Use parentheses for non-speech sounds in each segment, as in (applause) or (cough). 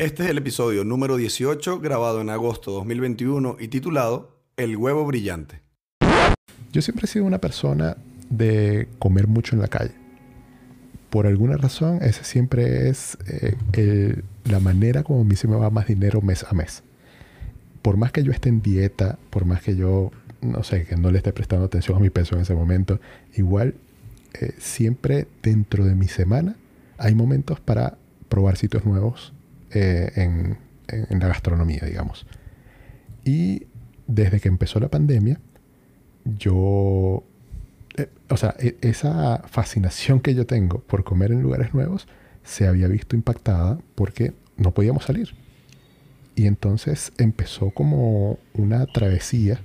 Este es el episodio número 18, grabado en agosto 2021 y titulado El huevo brillante. Yo siempre he sido una persona de comer mucho en la calle. Por alguna razón, esa siempre es eh, la manera como a mí se me va más dinero mes a mes. Por más que yo esté en dieta, por más que yo, no sé, que no le esté prestando atención a mi peso en ese momento, igual eh, siempre dentro de mi semana hay momentos para probar sitios nuevos eh, en, la gastronomía, digamos. Y desde que empezó la pandemia, yo, eh, o sea, e, esa fascinación que yo tengo por comer en lugares nuevos se había visto impactada porque no podíamos salir. Y entonces empezó como una travesía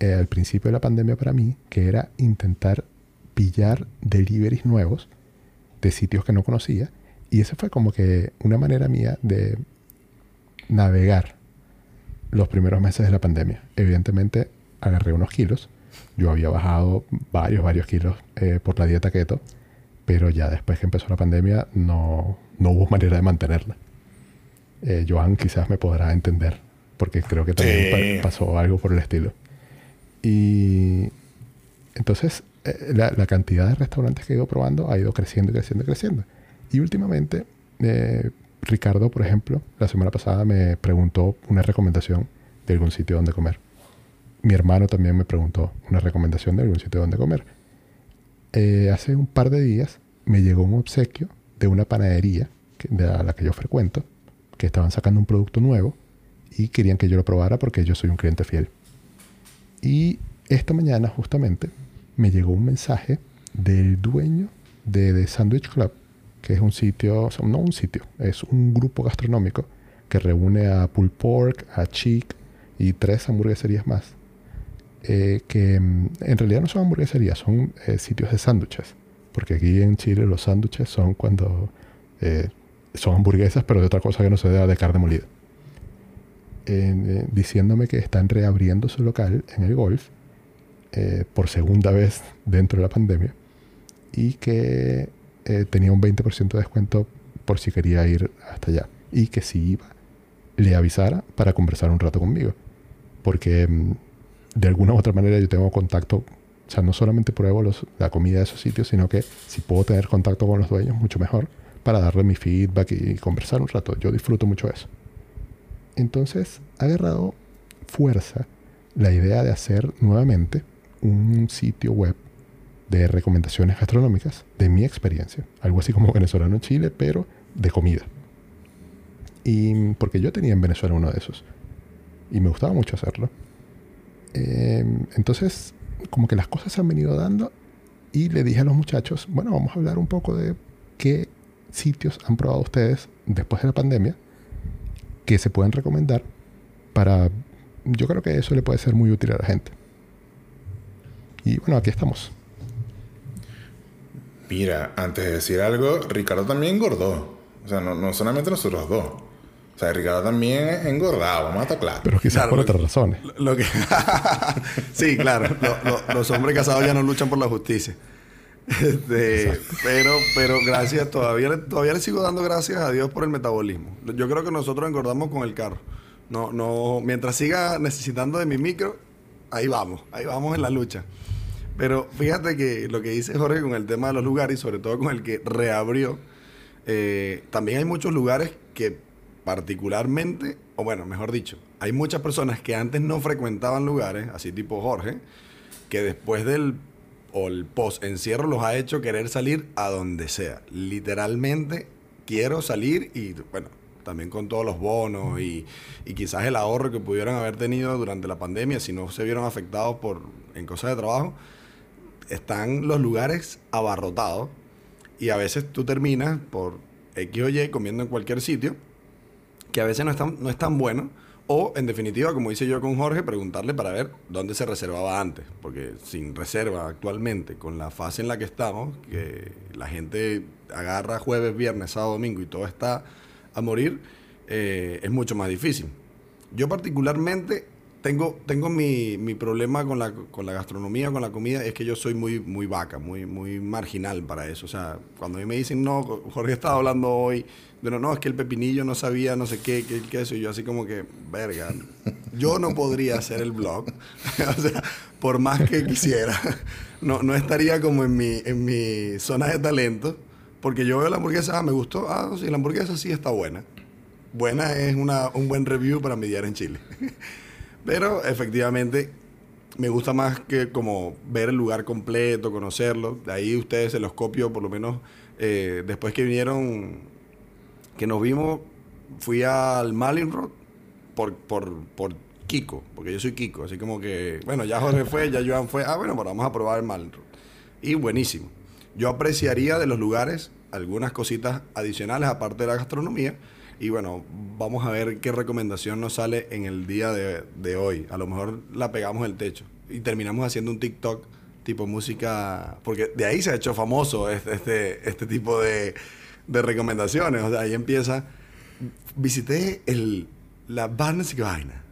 eh, al principio de la pandemia para mí, que era intentar pillar deliveries nuevos de sitios que no conocía y eso fue como que una manera mía de navegar los primeros meses de la pandemia. Evidentemente agarré unos kilos. Yo había bajado varios, varios kilos eh, por la dieta keto, pero ya después que empezó la pandemia no, no hubo (laughs) manera de mantenerla. Eh, Joan quizás me podrá entender, porque creo que también pasó algo por el estilo. Y entonces eh, la, la, cantidad de restaurantes que he ido probando ha ido creciendo y creciendo y creciendo. Y últimamente, eh, Ricardo, por ejemplo, la semana pasada me preguntó una recomendación de algún sitio donde comer. Mi hermano también me preguntó una recomendación de algún sitio donde comer. Eh, hace un par de días me llegó un obsequio de una panadería de la que yo frecuento, que estaban sacando un producto nuevo y querían que yo lo probara porque yo soy un cliente fiel. Y esta mañana justamente me llegó un mensaje del dueño de The Sandwich Club que es un sitio, no un sitio, es un grupo gastronómico que reúne a Pulled Pork, a Chic y tres hamburgueserías más. Eh, que mm, en realidad no son hamburgueserías, son eh, sitios de sándwiches. Porque aquí en Chile los sándwiches son cuando eh, son hamburguesas, pero de otra cosa que no se da de carne molida. diciéndome que están reabriendo su local en el golf por segunda vez dentro de la pandemia y que eh, tenía un 20% de descuento por si quería ir hasta allá. Y que si iba, le avisara para conversar un rato conmigo. Porque mm, de alguna u otra manera yo tengo contacto, o sea, no solamente pruebo los, la comida de esos sitios, sino que si puedo tener contacto con los dueños, mucho mejor, para darle mi feedback y conversar un rato. Yo disfruto mucho eso. Entonces, ha agarrado fuerza la idea de hacer nuevamente un sitio web de recomendaciones gastronómicas de mi experiencia. Algo así como venezolano en Chile, pero de comida. Y porque yo tenía en Venezuela uno de esos. Y me gustaba mucho hacerlo. Em, entonces, como que las cosas se han venido dando. Y le dije a los muchachos, bueno, vamos a hablar un poco de qué sitios han probado ustedes después de la pandemia que se pueden recomendar para... Yo creo que eso le puede ser muy útil a la gente. Y bueno, aquí estamos. Mira, antes de decir algo, Ricardo también engordó. O sea, no, solamente nosotros dos. O sea, Ricardo también engordado, vamos a estar claros. Pero quizás por otras razones. Lo, que... (laughs) sí, claro. los hombres casados ya no luchan por la justicia. Este, pero, pero gracias, todavía, todavía le sigo dando gracias a Dios por el metabolismo. Yo creo que nosotros engordamos con el carro. No, no, mientras siga necesitando de mi micro, ahí vamos, ahí vamos en la lucha. Pero fíjate que lo que dice Jorge con el tema de los lugares y sobre todo con el que reabrió, eh, también hay muchos lugares que particularmente, o bueno, mejor dicho, hay muchas personas que antes no frecuentaban lugares, así tipo Jorge, que después del o el post encierro los ha hecho querer salir a donde sea. Literalmente quiero salir y bueno, también con todos los bonos y, y, quizás el ahorro que pudieran haber tenido durante la pandemia si no se vieron afectados por en cosas de trabajo están los lugares abarrotados y a veces tú terminas por X o Y comiendo en cualquier sitio que a veces no es tan, no es tan bueno. O, en definitiva, como hice yo con Jorge, preguntarle para ver dónde se reservaba antes. Porque sin reserva actualmente, con la fase en la que estamos, que la gente agarra jueves, viernes, sábado, domingo y todo está a morir, eh, es mucho más difícil. Yo particularmente tengo, tengo mi, mi problema con la, con la gastronomía, con la comida, es que yo soy muy, muy vaca, muy, muy marginal para eso. O sea, cuando a mí me dicen, no, Jorge estaba hablando hoy, de no, es que el pepinillo no sabía no sé qué, qué el queso, y yo así como que, verga, yo no podría hacer el blog. (laughs) o sea, por más que quisiera, no, no estaría como en mi, en mi zona de talento, porque yo veo la hamburguesa, ah, me gustó, ah, sí, la hamburguesa sí está buena. Buena es una, un buen review para mediar en Chile. (laughs) Pero efectivamente me gusta más que como ver el lugar completo, conocerlo. De ahí ustedes se los copio, por lo menos eh, después que vinieron, que nos vimos, fui al Malin Road por, por, por Kiko, porque yo soy Kiko, así como que, bueno, ya Jorge fue, ya Joan fue, ah, bueno, vamos a probar el Malin Road. Y buenísimo. Yo apreciaría de los lugares algunas cositas adicionales aparte de la gastronomía y bueno, vamos a ver qué recomendación nos sale en el día de, hoy. A lo mejor la pegamos el techo y terminamos haciendo un TikTok tipo música, porque de ahí se ha hecho famoso este, este, este tipo de, de, recomendaciones. O sea, ahí empieza, visité el, la bar no sé qué vaina,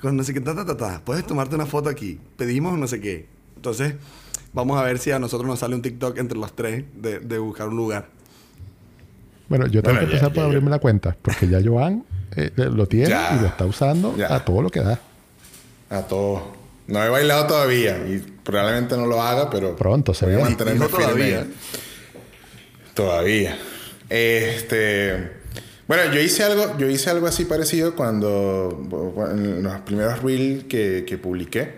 con no sé qué, ta, ta, ta, ta, puedes tomarte una foto aquí, pedimos no sé qué. Entonces, vamos a ver si a nosotros nos sale un TikTok entre los tres de, de buscar un lugar. Bueno, yo tengo que empezar por abrirme la cuenta, porque ya Joan eh, lo tiene y lo está usando a todo lo que da. A todo. No he bailado todavía y probablemente no lo haga, pero pronto se ve. mantenerme todavía. Todavía. Este, bueno, yo hice algo, yo hice algo así parecido cuando en los primeros reels que, que publiqué,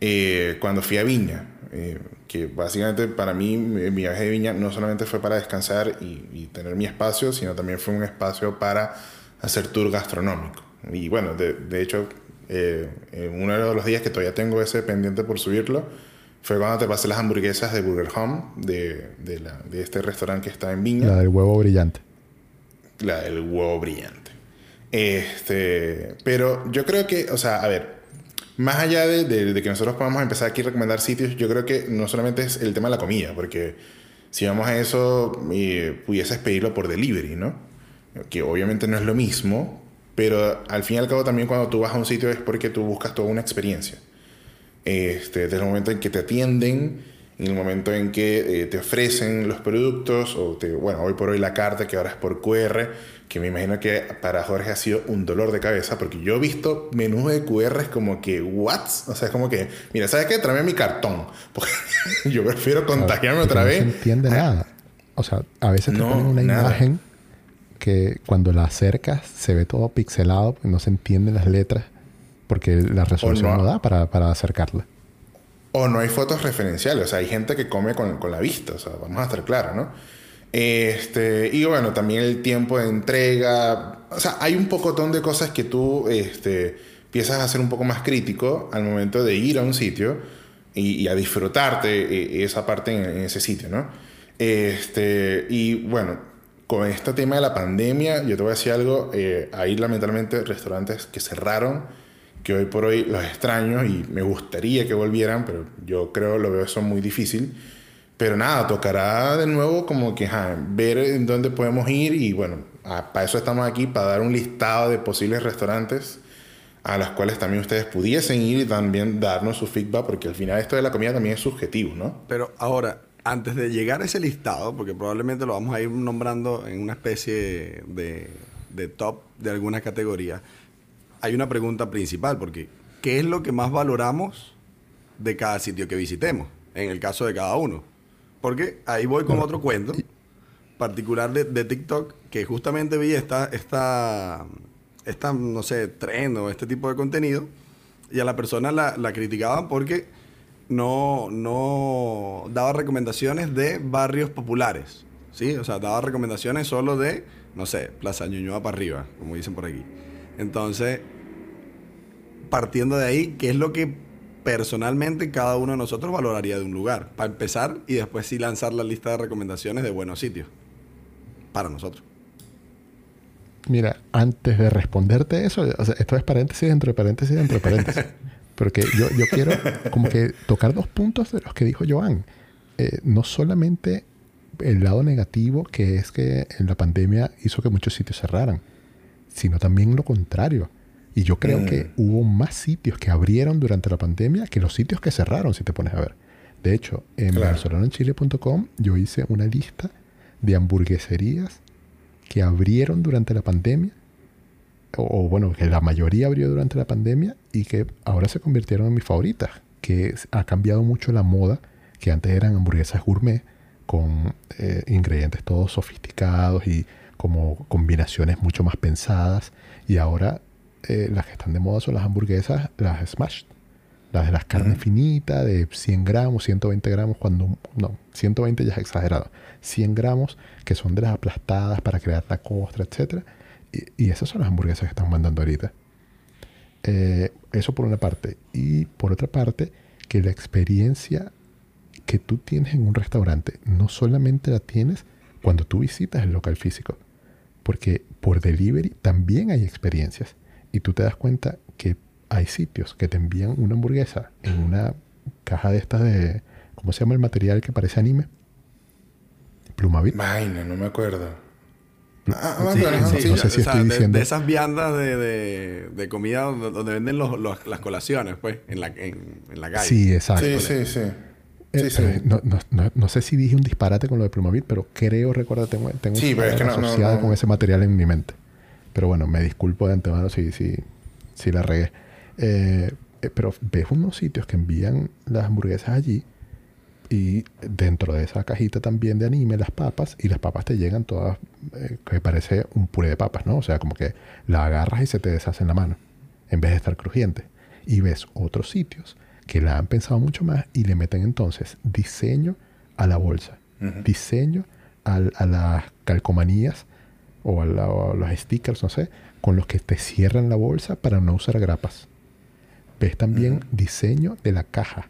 eh, cuando fui a Viña. Eh, que básicamente para mí mi viaje de Viña no solamente fue para descansar y, tener mi espacio, sino también fue un espacio para hacer tour gastronómico. Y bueno, de, de hecho, eh, en uno de los días que todavía tengo ese pendiente por subirlo, fue cuando te pasé las hamburguesas de Burger Home, de, de, la, de este restaurante que está en Viña. La del huevo brillante. La del huevo brillante. Este, pero yo creo que, o sea, a ver, más allá de, que nosotros podamos empezar aquí a recomendar sitios, yo creo que no solamente es el tema de la comida, porque si vamos a eso, eh, pudieses pedirlo por delivery, ¿no? Que obviamente no es lo mismo, pero al fin y al cabo también cuando tú vas a un sitio es porque tú buscas toda una experiencia. Este, desde el momento en que te atienden, en el momento en que eh, te ofrecen los productos, o te, bueno, hoy por hoy la carta que ahora es por QR, que me imagino que para Jorge ha sido un dolor de cabeza, porque yo he visto menús de QR como que, ¿what? O sea, es como que, mira, ¿sabes qué? Tráeme mi cartón, (laughs) porque yo prefiero contagiarme otra vez. No se entiende nada. O sea, a veces te ponen una imagen que cuando la acercas se ve todo pixelado, pues no se entienden las letras, porque la resolución no, da para, para acercarla. O no hay fotos referenciales, o sea, hay gente que come con, con la vista, o sea, vamos a estar claros, ¿no? Este, y bueno, también el tiempo de entrega. O sea, hay un pocotón de cosas que tú este, empiezas a ser un poco más crítico al momento de ir a un sitio y, a disfrutarte eh, esa parte en, ese sitio, ¿no? Este, y bueno, con este tema de la pandemia, yo te voy a decir algo. Eh, lamentablemente restaurantes que cerraron, que hoy por hoy los extraño y me gustaría que volvieran, pero yo creo, lo veo eso muy difícil. Pero nada, tocará de nuevo como que ver en dónde podemos ir y bueno, para eso estamos aquí, para dar un listado de posibles restaurantes a los cuales también ustedes pudiesen ir y también darnos su feedback, porque al final esto de la comida también es subjetivo, ¿no? Pero ahora, antes de llegar a ese listado, porque probablemente lo vamos a ir nombrando en una especie de, de top de alguna categoría, hay una pregunta principal, porque ¿qué es lo que más valoramos de cada sitio que visitemos? En el caso de cada uno. Porque ahí voy con otro cuento particular de, TikTok que justamente vi esta, esta, esta, no sé, tren o este tipo de contenido y a la persona la, la criticaban porque no, no daba recomendaciones de barrios populares. ¿sí? O sea, daba recomendaciones solo de, no sé, Plaza Ñuñoa para arriba, como dicen por aquí. Entonces, partiendo de ahí, ¿qué es lo que personalmente cada uno de nosotros valoraría de un lugar. Para empezar y después sí lanzar la lista de recomendaciones de buenos sitios. Para nosotros. Mira, antes de responderte eso, esto es paréntesis dentro de paréntesis dentro de paréntesis. (laughs) Porque yo, yo quiero como que tocar dos puntos de los que dijo Joan. Eh, no solamente el lado negativo, que es que en la pandemia hizo que muchos sitios cerraran, sino también lo contrario Y yo creo Mm. que hubo más sitios que abrieron durante la pandemia que los sitios que cerraron, si te pones a ver. De hecho, en Claro. yo hice una lista de hamburgueserías que abrieron durante la pandemia, o, o bueno, que la mayoría abrió durante la pandemia y que ahora se convirtieron en mis favoritas, que ha cambiado mucho la moda, que antes eran hamburguesas gourmet con eh, ingredientes todos sofisticados y como combinaciones mucho más pensadas, y ahora eh, las que están de moda son las hamburguesas, las smash, las de las carnes finitas, de 100 gramos, 120 gramos, cuando no, 120 ya es exagerado, 100 gramos que son de las aplastadas para crear la costra, etc. Y, y esas son las hamburguesas que están mandando ahorita. Eh, eso por una parte. Y por otra parte, que la experiencia que tú tienes en un restaurante no solamente la tienes cuando tú visitas el local físico, porque por delivery también hay experiencias. Y tú te das cuenta que hay sitios que te envían una hamburguesa en una caja de estas de, ¿cómo se llama el material que parece anime? Plumavit. Vaina, no me acuerdo. Ah, Sí, bueno, no sí, sé si o sea, estoy diciendo- de esas viandas de, de, de comida donde, donde venden los, los- las colaciones, pues, en la, en, en la calle. Sí, exacto. Sí, sí, sí. Eh, Sí, sí. eh, no, no- no- no sé si dije un disparate con lo de Plumavit, pero creo recordar, tengo, tengo Sí, esa pero es que palabra no- no- asociada no. con ese material en mi mente. Pero bueno, me disculpo de antemano si, si, si la regué. Eh, eh, pero ves unos sitios que envían las hamburguesas allí y dentro de esa cajita también de anime las papas y las papas te llegan todas eh, que parece un puré de papas, ¿no? O sea, como que la agarras y se te deshace en la mano en vez de estar crujiente. Y ves otros sitios que la han pensado mucho más y le meten entonces diseño a la bolsa, diseño a las calcomanías o a, la- o a los stickers, no sé, con los que te cierran la bolsa para no usar grapas. Ves también Ujú. diseño de la caja.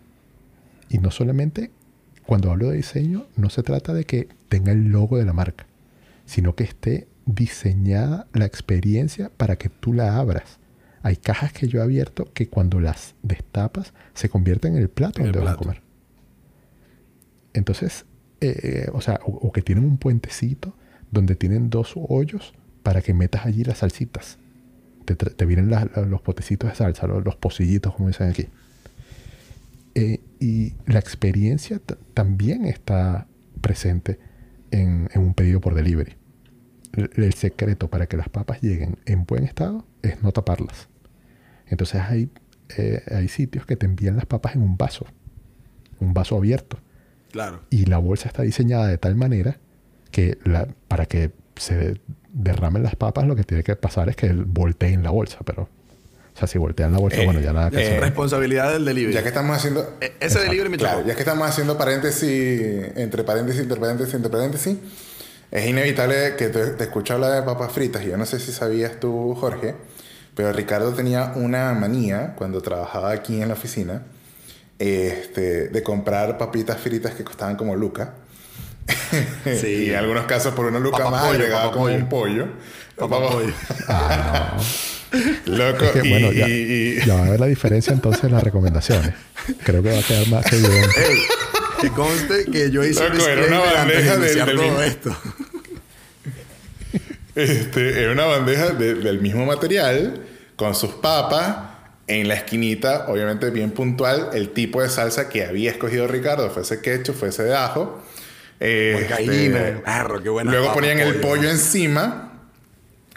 Y no solamente, cuando hablo de diseño, no se trata de que tenga el logo de la marca, sino que esté diseñada la experiencia para que tú la abras. Hay cajas que yo he abierto que cuando las destapas se convierten en el plato En el donde vas a comer. Entonces, eh, eh, o sea, o, o que tienen un puentecito donde tienen dos hoyos para que metas allí las salsitas. Te, vienen la- los potecitos de salsa, los, los pocillitos, como dicen aquí. Eh, y la experiencia también está presente en, en un pedido por delivery. El, el secreto para que las papas lleguen en buen estado es no taparlas. Entonces hay, eh, hay sitios que te envían las papas en un vaso, un vaso abierto. Claro. Y la bolsa está diseñada de tal manera que la, para que se derramen las papas, lo que tiene que pasar es que volteen la bolsa. Pero, o sea, si voltean la bolsa, Eh, bueno, ya nada que Ya hacer. es responsabilidad del delivery. Ya que estamos haciendo. E- ese delivery me Claro, ya que estamos haciendo paréntesis, entre paréntesis, entre paréntesis, entre paréntesis, es inevitable que te, te escucho hablar de papas fritas. Y yo no sé si sabías tú, Jorge, pero Ricardo tenía una manía cuando trabajaba aquí en la oficina este, de comprar papitas fritas que costaban como luca. (laughs) Sí. y en algunos casos por una luca Papa más pollo, papa como pollo. un pollo. Papá pollo. (laughs) Ah, no. Loco. Es que, y, bueno, ya, y- y- ya va a ver la diferencia entonces en las recomendaciones. Creo que va a quedar más evidente. Ey, que conste que yo hice un Loco, era una de bandeja del- del todo mismo- esto. (laughs) Este, era una bandeja de- del mismo material, con sus papas, en la esquinita, obviamente bien puntual, el tipo de salsa que había escogido Ricardo, fuese ketchup, fuese de ajo. Este, perro, qué buena Luego ponían el pollo. encima,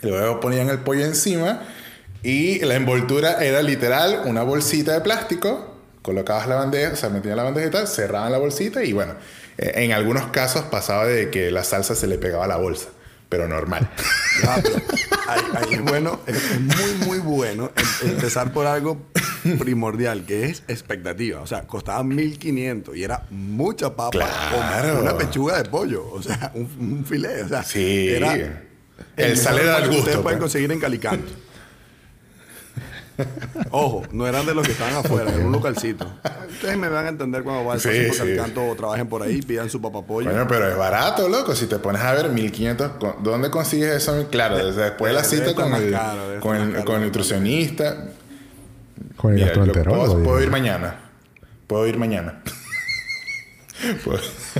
luego ponían el pollo encima, y la envoltura era literal una bolsita de plástico, colocabas la bandeja, o sea, metían la bandeja y tal, cerraban la bolsita, y bueno, eh, en algunos casos pasaba de que la salsa se le pegaba a la bolsa, pero normal. (laughs) Ah, ahí, ahí es bueno, es, es muy, muy bueno em- empezar por algo primordial, que es expectativa. O sea, costaba 1500 y era mucha papa Claro. con una pechuga de pollo, o sea, un, un filete. O sea, Sí. era El mejor sale da pollo que gusto, Ustedes pueden pues. conseguir en Calicanto. Ojo, no eran de los que estaban afuera, era un localcito. Ustedes me van a entender cuando vayan Sí, por sí. Calicanto o trabajen por ahí, pidan su papapollo. Bueno, pero es barato, loco. Si te pones a ver 1500, ¿con- ¿dónde consigues eso? Claro, desde después de la cita con el, con, el, con el nutricionista. Con el Mira, lo- gastroenterólogo. puedo, ir mañana. Puedo ir mañana. (laughs)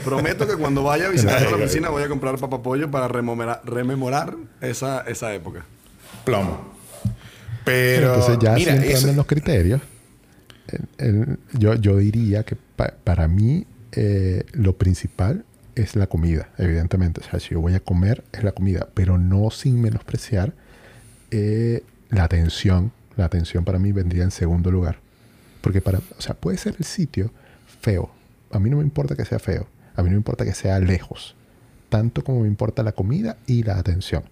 Prometo que cuando vaya a (laughs) visitar la oficina voy a comprar papapollo para rememorar, rememorar esa, esa época. Plomo. Pero, Entonces ya mira, eso- en los criterios, el- el- yo, yo diría que pa- para mí eh, lo principal es la comida, evidentemente. O sea, si yo voy a comer, es la comida, pero no sin menospreciar eh, la atención. La atención para mí vendría en segundo lugar. Porque para, o sea, puede ser el sitio feo. A mí no me importa que sea feo. A mí no me importa que sea lejos. Tanto como me importa la comida y la atención.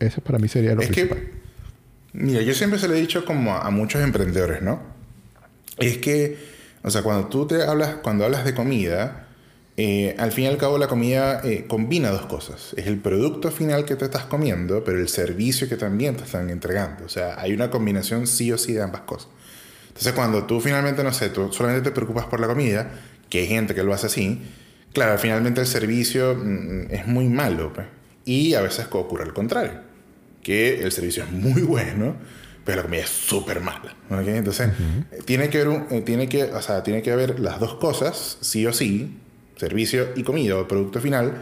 Eso para mí sería lo es principal. que, mira, yo siempre se lo he dicho como a, a muchos emprendedores, ¿no? Es que, o sea, cuando tú te hablas, cuando hablas de comida, eh, al fin y al cabo la comida eh, combina dos cosas. Es el producto final que te estás comiendo, pero el servicio que también te están entregando. O sea, hay una combinación sí o sí de ambas cosas. Entonces, cuando tú finalmente, no sé, tú solamente te preocupas por la comida, que hay gente que lo hace así, claro, finalmente el servicio mm, es muy malo. pues. Y a veces ocurre al contrario, que el servicio es muy (laughs) bueno, pero la comida es súper mala. Entonces, tiene, que haber un- eh, tiene, que, o sea, tiene que haber las dos cosas, sí o sí, servicio y comida o producto final,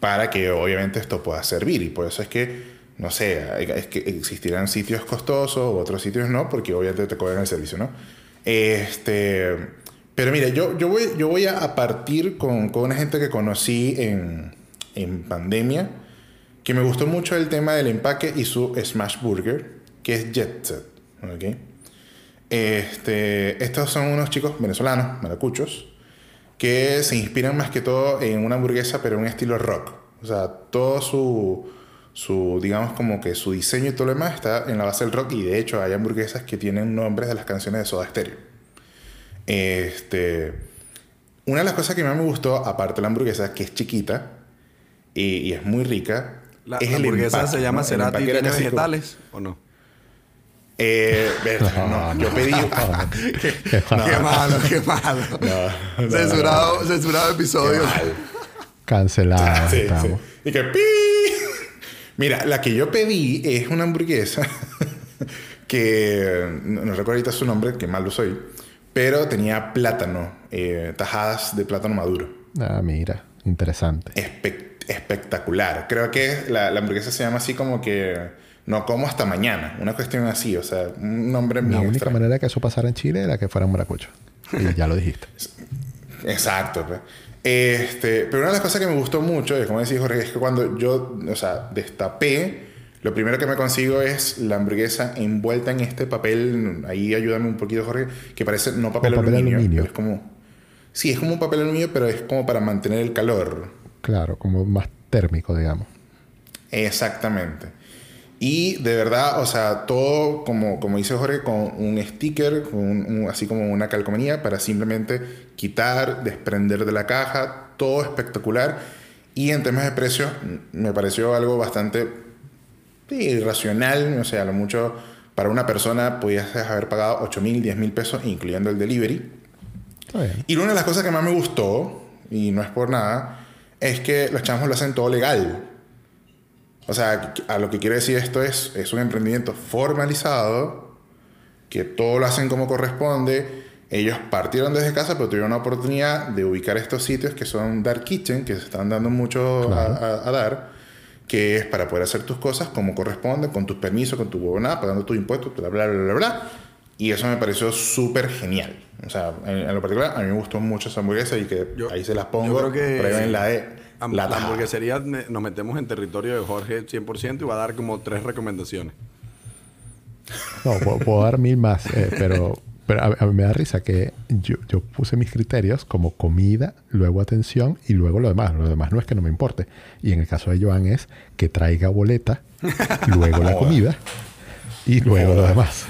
para que obviamente esto pueda servir. Y por eso es que, no sé, es que existirán sitios costosos otros sitios no, porque obviamente te cobran el servicio, ¿no? Este, pero mira, yo, yo, voy, yo voy a, partir con, con una gente que conocí en, en pandemia, que me gustó mucho el tema del empaque y su Smash Burger, que es Jet Set. ¿ok? Este, estos son unos chicos venezolanos, maracuchos, que se inspiran más que todo en una hamburguesa, pero en un estilo rock. O sea, todo su, su, digamos como que su diseño y todo lo demás está en la base del rock y de hecho hay hamburguesas que tienen nombres de las canciones de Soda Stereo. Este, una de las cosas que más me gustó, aparte de la hamburguesa, que es chiquita y, y es muy rica, La, es la el hamburguesa empaque, se llama ¿no? Cerati y tiene como- vegetales, ¿o no? Eh, (laughs) no, yo pedí... (laughs) Qué Qué mal. malo, qué malo. No, no, censurado, censurado Qué episodio. (laughs) Sí, sí. Y que pi. Mira, la que yo pedí es una hamburguesa que no, no recuerdo ahorita su nombre, que mal lo soy, pero tenía plátano, eh, tajadas de plátano maduro. Ah, mira, interesante. Espe- espectacular. Creo que la, la hamburguesa se llama así como que no como hasta mañana, una cuestión así, o sea, un nombre La bien única extraño. manera que eso pasara en Chile era que fuera un maracucho. Y ya lo dijiste. (laughs) Exacto. pues. Este, pero una de las cosas que me gustó mucho, y como decía Jorge, es que cuando yo, o sea, destapé, lo primero que me consigo es la hamburguesa envuelta en este papel, ahí ayúdame un poquito Jorge, que parece no papel, Como papel aluminio, aluminio. pero es como... Sí, es como un papel aluminio, pero es como para mantener el calor. Claro, como más térmico, digamos. Exactamente. Y de verdad, o sea, todo, como, como dice Jorge, con un sticker, con un- un- así como una calcomanía, para simplemente quitar, desprender de la caja, todo espectacular. Y en temas de precio, m- me pareció algo bastante irracional. O sea, a lo mucho para una persona podías haber pagado 8 mil, 10 mil pesos, incluyendo el delivery. Y una de las cosas que más me gustó, y no es por nada, es que los chamos lo hacen todo legal. O sea, a lo que quiero decir esto es, es un emprendimiento formalizado, que todo lo hacen como corresponde. Ellos partieron desde casa, pero tuvieron la oportunidad de ubicar estos sitios que son Dark Kitchen, que se están dando mucho a- Claro. a, a dar, que es para poder hacer tus cosas como corresponde, con tus permisos, con tu huevonada, pagando tus impuestos, bla, bla, bla, bla, bla. Y eso me pareció súper genial. O sea, en, en lo particular, a mí me gustó mucho esa hamburguesa y que Yo- ahí se las pongo. yo creo que- Prueben la de Am- la hamburguesería me- nos metemos en territorio de Jorge 100% y va a dar como tres recomendaciones. No, puedo, puedo dar mil más, eh, pero, pero a, a mí me da risa que yo, yo puse mis criterios como comida, luego atención y luego lo demás. Lo demás no es que no me importe. Y en el caso de Joan es que traiga boleta, (laughs) luego la comida y luego lo demás.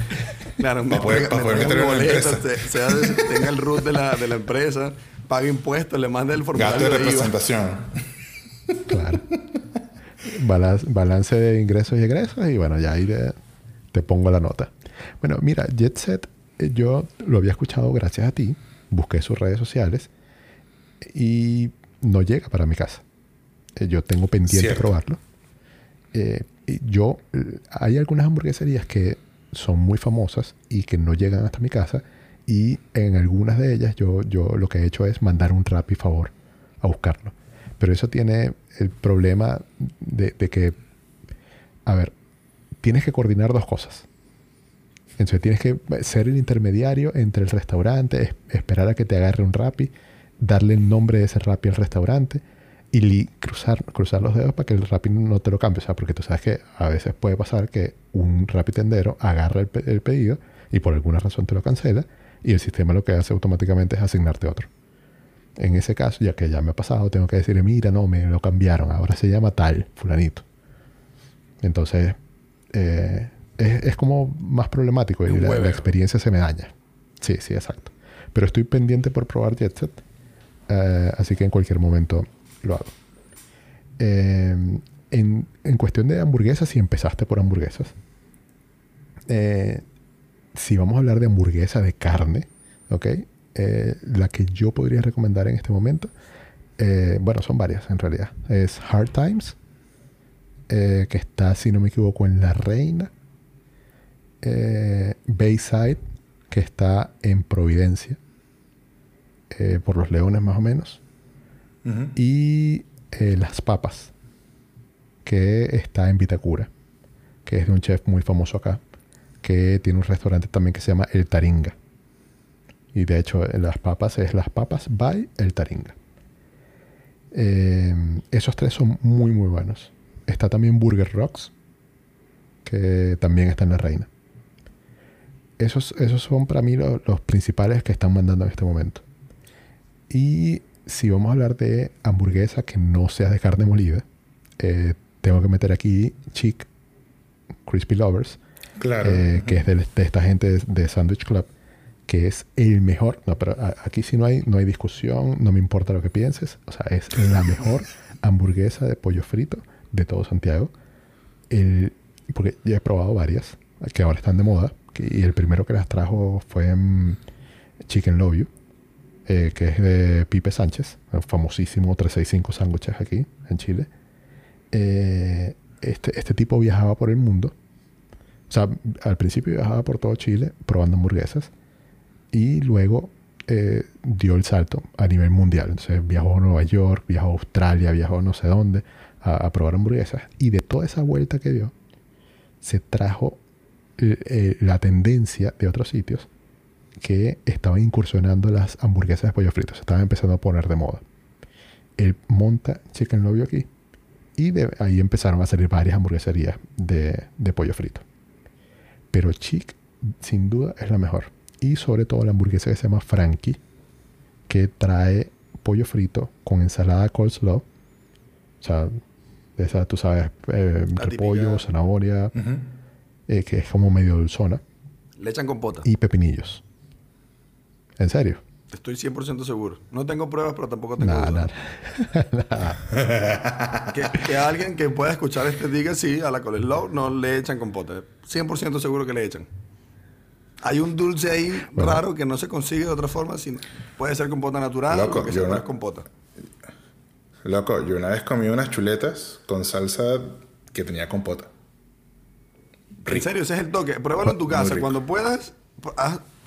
Claro, me poder meterlo en la empresa. sea, tenga el root de la, de la empresa, pague impuestos, le mande el formulario Gasto de representación. (laughs) Claro. Balance, balance de ingresos y egresos y bueno, ya ahí te, te pongo la nota. Bueno, mira, Jet Set, eh, yo lo había escuchado gracias a ti, busqué sus redes sociales y no llega para mi casa. Eh, yo tengo pendiente Cierto. probarlo. Eh, yo, eh, hay algunas hamburgueserías que son muy famosas y que no llegan hasta mi casa y en algunas de ellas yo, yo lo que he hecho es mandar un rap y favor a buscarlo. Pero eso tiene el problema de, de que, a ver, tienes que coordinar dos cosas. Entonces tienes que ser el intermediario entre el restaurante, es- esperar a que te agarre un Rappi, darle el nombre de ese Rappi al restaurante y li- cruzar, cruzar los dedos para que el Rappi no te lo cambie. O sea, porque tú sabes que a veces puede pasar que un Rappi tendero agarra el, el pedido y por alguna razón te lo cancela y el sistema lo que hace automáticamente es asignarte otro. En ese caso, ya que ya me ha pasado, tengo que decirle, mira, no, me lo cambiaron, ahora se llama tal, fulanito. Entonces, eh, es, es como más problemático y la, experiencia se me daña. Sí, sí, exacto. Pero estoy pendiente por probar JetSet, eh, así que en cualquier momento lo hago. Eh, en, en cuestión de hamburguesas, si empezaste por hamburguesas, eh, si vamos a hablar de hamburguesa de carne, ¿ok? Eh, la que yo podría recomendar en este momento, eh, bueno, son varias en realidad. Es Hard Times, eh, que está, si no me equivoco, en La Reina. Bayside, que está en Providencia, por los Leones más o menos. Y Las Papas, que está en Vitacura, que es de un chef muy famoso acá, que tiene un restaurante también que se llama El Taringa. Y de hecho, Las Papas es Las Papas by El Taringa. Eh, esos tres son muy, muy buenos. Está también Burger Rocks, que también está en La Reina. Esos, esos son para mí lo- los principales que están mandando en este momento. Y si vamos a hablar de hamburguesa que no sea de carne molida, eh, tengo que meter aquí Chick Crispy Lovers, Claro. eh, que es de, de esta gente de, de Sandwich Club, que es el mejor. No, pero a- aquí sí no hay, no hay discusión, no me importa lo que pienses. O sea, es la mejor (laughs) hamburguesa de pollo frito de todo Santiago. El, porque ya he probado varias que ahora están de moda. que- y el primero que las trajo fue mm, Chicken Love You, eh, que es de Pipe Sánchez, el famosísimo 365 sándwiches aquí en Chile. Eh, este, este tipo viajaba por el mundo. O sea, al principio viajaba por todo Chile probando hamburguesas y luego eh, dio el salto a nivel mundial. Entonces viajó a Nueva York, viajó a Australia, viajó no sé dónde a, probar hamburguesas. Y de toda esa vuelta que dio, se trajo eh, eh, la tendencia de otros sitios que estaban incursionando las hamburguesas de pollo frito. Se estaban empezando a poner de moda. Él monta Chicken You aquí y ahí empezaron a salir varias hamburgueserías de pollo frito. Pero Chick, sin duda, es la mejor. Y sobre todo la hamburguesa que se llama Frankie, que trae pollo frito con ensalada coleslaw. O sea, esa, tú sabes, eh, repollo, zanahoria, eh, que es como medio dulzona, Le echan compota. y pepinillos. ¿En serio? Estoy 100% seguro. No tengo pruebas, pero tampoco tengo Nada, dudas. (laughs) Que, que alguien que pueda escuchar este diga sí, a la coleslaw no le echan compota. 100% seguro que le echan. Hay un dulce ahí Bueno. raro que no se consigue de otra forma. Sin, puede ser compota natural Loco, lo que yo sea, pero no- es compota. Loco, yo una vez comí unas chuletas con salsa que tenía compota. En serio, ese es el toque. Pruébalo en tu casa. rico. Cuando puedas,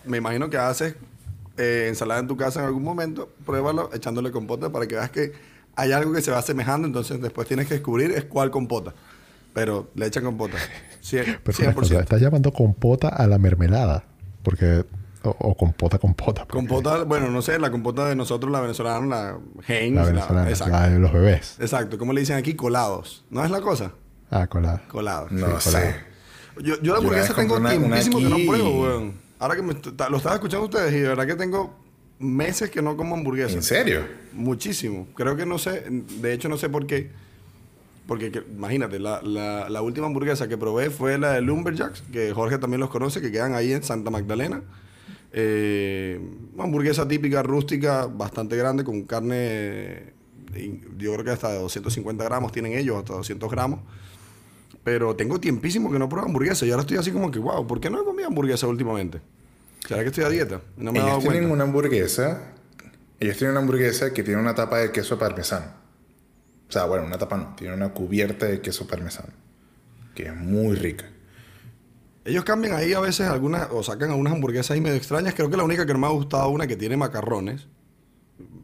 me imagino que haces eh, ensalada en tu casa en algún momento. Pruébalo echándole compota para que veas que hay algo que se va asemejando. Entonces después tienes que descubrir es cuál compota. Pero le echan compota. (laughs) Cien- Pero una cosa, 100%. estás llamando compota a la mermelada. Porque... O, o compota, compota. porque Compota, bueno, no sé, la compota de nosotros, la venezolana, la Heinz. La la- venezolana, exacto. la de los bebés. Exacto. ¿Cómo le dicen aquí? Colados. ¿No es la cosa? Ah, colada. Colados. No Sí, sé. Yo, yo la una hamburguesa tengo una- una tiempísimo que no pruebo, weón. Ahora que me lo estaba escuchando ustedes y de verdad que tengo meses que no como hamburguesa. ¿En serio? Muchísimo. Creo que no sé, de hecho no sé por qué. Porque que- imagínate, la, la- la última hamburguesa que probé fue la de Lumberjacks, que Jorge también los conoce, que quedan ahí en Santa Magdalena. Eh, una hamburguesa típica, rústica, bastante grande, con carne, y yo creo que hasta de 250 gramos tienen ellos, hasta 200 gramos. Pero tengo tiempísimo que no pruebo hamburguesa y ahora estoy así como que, wow, ¿por qué no he comido hamburguesa últimamente? ¿Será que estoy a dieta? No me he dado ellos tienen cuenta. una hamburguesa. Ellos tienen una hamburguesa que tiene una tapa de queso parmesano. O sea, bueno, una tapa no. Tiene una cubierta de queso parmesano. Que es muy rica. Ellos cambian ahí a veces algunas, o sacan algunas hamburguesas ahí medio extrañas. Creo que la única que no me ha gustado una que tiene macarrones.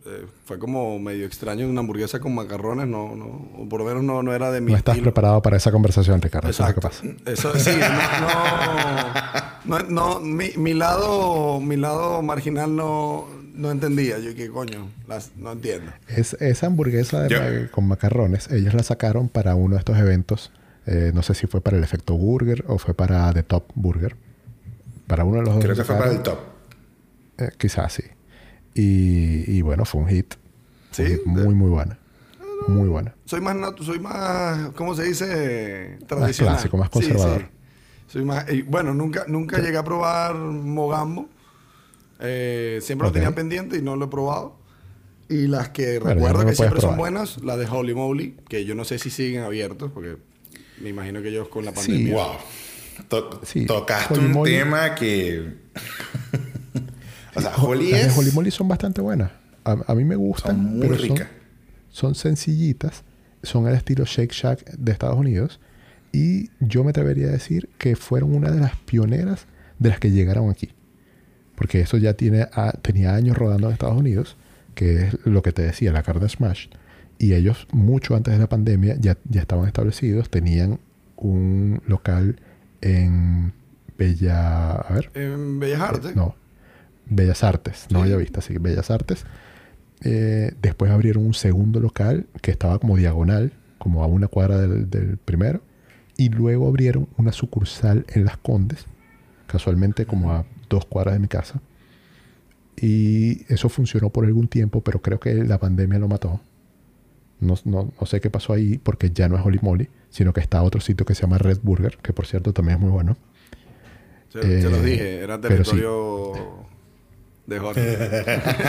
Eh, fue como medio extraño una hamburguesa con macarrones, no, no, o por lo menos no, no era de mi No estás estilo. preparado para esa conversación, Ricardo. Eso es lo que pasa. Eso sí, no, no, no, mi, mi lado, mi lado marginal no, no entendía. Yo qué coño, las, no entiendo. Es, esa hamburguesa de Yo- ma- con macarrones, ellos la sacaron para uno de estos eventos. eh, no sé si fue para el efecto burger o fue para The Top Burger. Para uno de los dos. Creo la que fue para el top. Eh, quizás sí. Y, y bueno, fue un hit. Sí, Un hit muy, muy buena. Muy buena. Soy más, natu- soy más, ¿cómo se dice? Tradicional. clásico, más Sí, sí. conservador. Soy más, y bueno, nunca, nunca llegué a probar Mogambo. Eh, siempre lo tenía pendiente y no lo he probado. Y las que Bueno, recuerdo no que siempre son buenas, las de Holy Moly, que yo no sé si siguen abiertos, porque me imagino que ellos con la Sí. pandemia. Wow. To- Sí, tocaste Holy un Moly. tema que. O sea, Holly Las de Moly son bastante buenas. A, a mí me gustan. Son muy pero ricas. Son, sencillitas. Son al estilo Shake Shack de Estados Unidos. Y yo me atrevería a decir que fueron una de las pioneras de las que llegaron aquí. Porque eso ya tiene a- tenía años rodando en Estados Unidos, que es lo que te decía, la carne Smash. Y ellos, mucho antes de la pandemia, ya, ya estaban establecidos. Tenían un local en Bella... A ver, En Bellas Artes. no. Bellas Artes, no visto, sí, Bellas Artes. Eh, después abrieron un segundo local que estaba como diagonal, como a una cuadra del, del primero. Y luego abrieron una sucursal en Las Condes, casualmente como a dos cuadras de mi casa. Y eso funcionó por algún tiempo, pero creo que la pandemia lo mató. No, no- no sé qué pasó ahí, porque ya no es Holy Moly, sino que está otro sitio que se llama Red Burger, que por cierto también es muy bueno. Se, se los Eh, dije, era territorio de Jorge.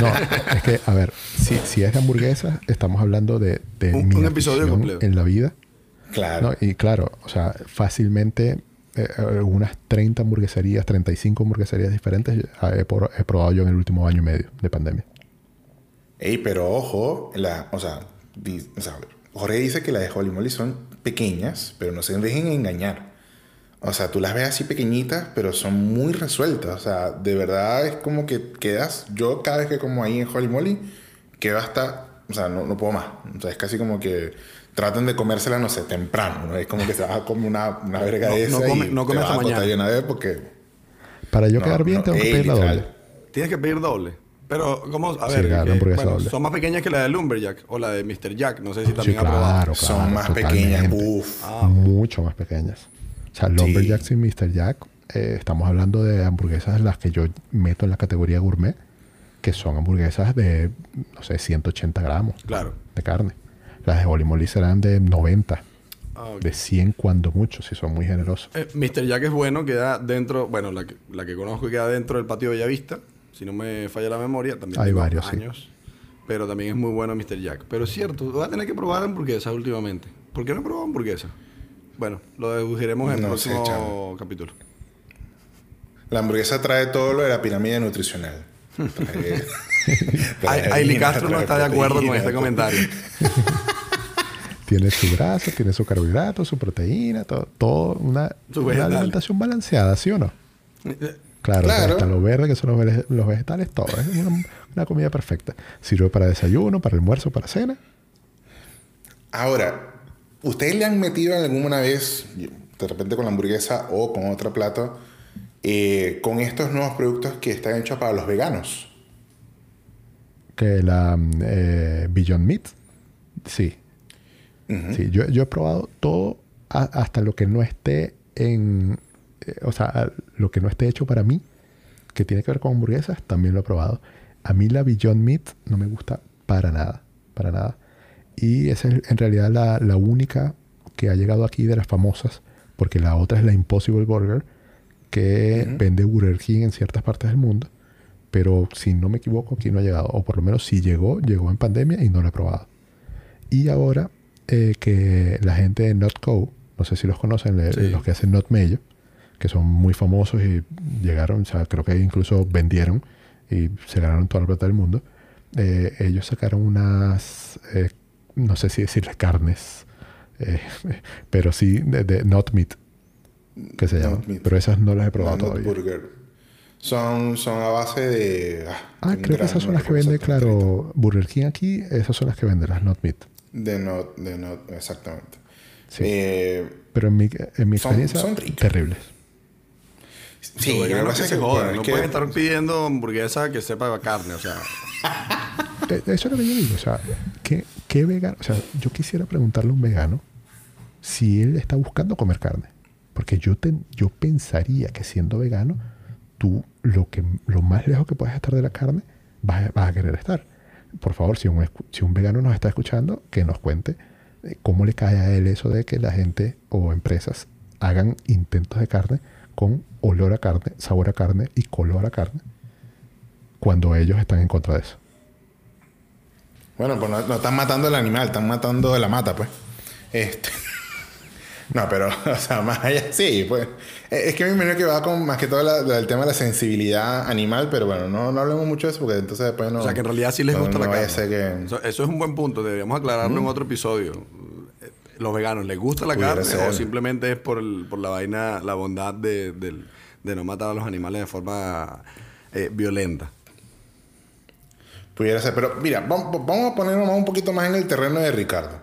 No, es que, a ver, si, si es de hamburguesas, estamos hablando de, de Un- mi un episodio completo. en la vida. Claro. ¿no? Y claro, o sea, fácilmente eh, unas 30 hamburgueserías, 35 hamburgueserías diferentes eh, he, por- he probado yo en el último año y medio de pandemia. Ey, pero ojo, la, o, sea, di- o sea, Jorge dice que las de Holy Moly son pequeñas, pero no se dejen engañar. O sea, tú las ves así pequeñitas, pero son muy resueltas. O sea, de verdad es como que quedas. Yo cada vez que como ahí en Holy Moly, quedo hasta. O sea, no, no puedo más. O sea, es casi como que tratan de comérsela, no sé, temprano. ¿no? Es como que se va a comer una, una verga No- de no esa come- y no te come vas hasta mañana. de una vez porque. Para yo No, quedar bien, no, tengo que pedir la doble. Tienes que pedir doble. Pero, ¿cómo? A Sí, ver, que, hamburguesa bueno, doble. son más pequeñas que la de Lumberjack o la de Mr. Jack. No sé si Sí, también ha probado. claro, son claro, más pequeñas. totalmente. Uf. Ah, Mucho más pequeñas. O sea, Lumberjacks y Mr. Jack, eh, estamos hablando de hamburguesas las que yo meto en la categoría gourmet, que son hamburguesas de, no sé, 180 gramos Claro. de carne. Las de Holy Moly serán de 90, Ah, de 100 cuando mucho, si son muy generosos. Eh, Mr. Jack es bueno, queda dentro, bueno, la que, la que conozco queda dentro del patio Bellavista, si no me falla la memoria, también Hay varios, sí. años, pero también es muy bueno Mr. Jack. Pero es cierto, voy a tener que probar hamburguesas últimamente. ¿Por qué no he probado hamburguesas? Bueno, lo deduciremos en el No próximo capítulo. La hamburguesa trae todo lo de la pirámide nutricional. Trae- (laughs) (laughs) trae Ailey Castro no está de acuerdo con este comentario. (laughs) Tiene su grasa, tiene su carbohidrato, su proteína, todo, todo una, alimentación balanceada, ¿sí o no? Claro, Claro. hasta los verdes que son los vegetales, todo. Es una, una comida perfecta. Sirve para desayuno, para almuerzo, para cena. Ahora, ¿ustedes le han metido alguna vez, de repente con la hamburguesa o con otro plato, eh, con estos nuevos productos que están hechos para los veganos? Que la eh, Beyond Meat, sí. Sí, yo, yo he probado todo a- hasta lo que no esté en... eh, o sea, lo que no esté hecho para mí, que tiene que ver con hamburguesas, también lo he probado. A mí la Beyond Meat no me gusta para nada, para nada. Y esa es en realidad la, la única que ha llegado aquí de las famosas, porque la otra es la Impossible Burger, que vende Burger King en ciertas partes del mundo. Pero si no me equivoco, aquí no ha llegado. O por lo menos si llegó, llegó en pandemia y no lo he probado. Y ahora eh, que la gente de NotCo, no sé si los conocen, le- los que hacen Not Mayo, que son muy famosos y llegaron, o sea, creo que incluso vendieron y se ganaron toda la plata del mundo. eh, ellos sacaron unas, eh, no sé si decirles carnes, eh, pero sí de, de Not Meat, que se. Meat. Pero esas no las he probado No, todavía. burger. son, son a base de... Ah, creo que esas son las que vende, claro, Burger King aquí, esas son las que vende, las not meat. De not, de not, exactamente. Sí. Eh, Pero en mi, en mi experiencia, son terribles. sí, lo que se jodan. No que- pueden estar pidiendo hamburguesa que sepa a carne. O sea, (laughs) Eso es lo que yo digo. O sea, ¿qué, qué vegano? O sea, yo quisiera preguntarle a un vegano si él está buscando comer carne. Porque yo, yo pensaría que siendo vegano, tú lo, que, lo más lejos que puedes estar de la carne vas, a- querer estar. Por favor, si un, si un vegano nos está escuchando, que nos cuente eh, cómo le cae a él eso de que la gente o empresas hagan intentos de carne con olor a carne, sabor a carne y color a carne, cuando ellos están en contra de eso. Bueno, pues no, no están matando el animal, están matando la mata, pues. Este. (laughs) No, pero, (laughs) o sea, más allá, sí, pues. Eh, Es que me imagino que va con más que todo la- la- el tema de la sensibilidad animal, pero bueno, no, no hablemos mucho de eso porque entonces después no. o sea, que en realidad sí les no- gusta no la carne. que- Eso, eso es un buen punto. Deberíamos aclararlo en otro episodio. Los veganos, ¿les gusta la Pudiera carne ser. o simplemente es por, el- por la vaina, la bondad de, del- de no matar a los animales de forma eh, violenta? Pudiera ser, pero mira, vamos, a ponernos un poquito más en el terreno de Ricardo.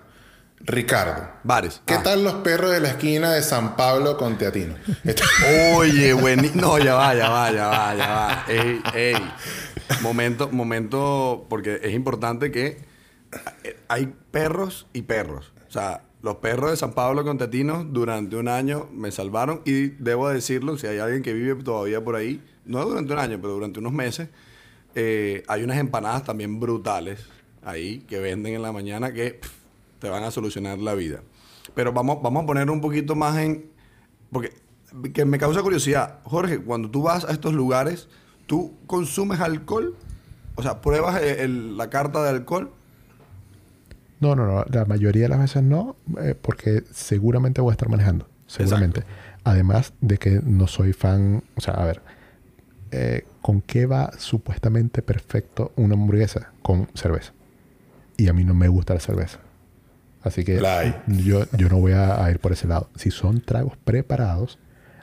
Ricardo, Bares. ¿qué Ah. tal los perros de la esquina de San Pablo con Teatino? (laughs) Oye, buení... No, ya va, ya va, ya va, ya va. Ey, ey. Momento, momento, porque es importante que eh, hay perros y perros. O sea, los perros de San Pablo con Tetinos durante un año me salvaron y debo decirlo, si hay alguien que vive todavía por ahí, no durante un año, pero durante unos meses, eh, hay unas empanadas también brutales ahí que venden en la mañana que pff, te van a solucionar la vida. Pero vamos, vamos a poner un poquito más en... Porque que me causa curiosidad, Jorge, cuando tú vas a estos lugares, ¿tú consumes alcohol? O sea, ¿pruebas el- el- la carta de alcohol? No, no, no. La mayoría de las veces no, eh, porque seguramente voy a estar manejando. Seguramente. Además de que no soy fan. O sea, a ver. Eh, ¿Con qué va supuestamente perfecto una hamburguesa? Con cerveza. Y a mí no me gusta la cerveza. Así que yo, yo no voy a, a ir por ese lado. Si son tragos preparados,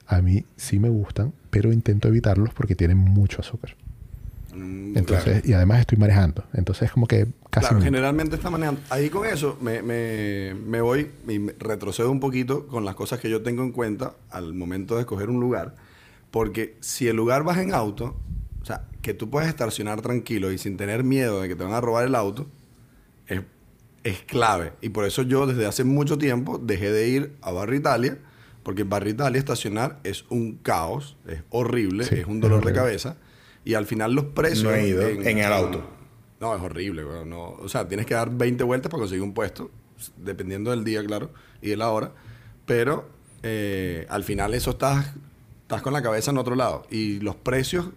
a mí sí me gustan, pero intento evitarlos porque tienen mucho azúcar. Mm, Entonces, y además estoy manejando. Entonces es como que casi Claro, generalmente está manejando. Ahí con eso me, me- me voy y me retrocedo un poquito con las cosas que yo tengo en cuenta al momento de escoger un lugar. Porque si el lugar vas en auto, o sea, que tú puedes estacionar tranquilo y sin tener miedo de que te van a robar el auto, es, es clave. Y por eso yo desde hace mucho tiempo dejé de ir a Barrio Italia, porque en Barrio Italia estacionar es un caos, es horrible, Sí, es un es dolor de cabeza. Y al final los precios... No he ido en el auto. No, es horrible, no, o sea, tienes que dar 20 vueltas para conseguir un puesto, dependiendo del día, claro, y de la hora. Pero eh, al final eso estás, estás con la cabeza en otro lado. Y los precios,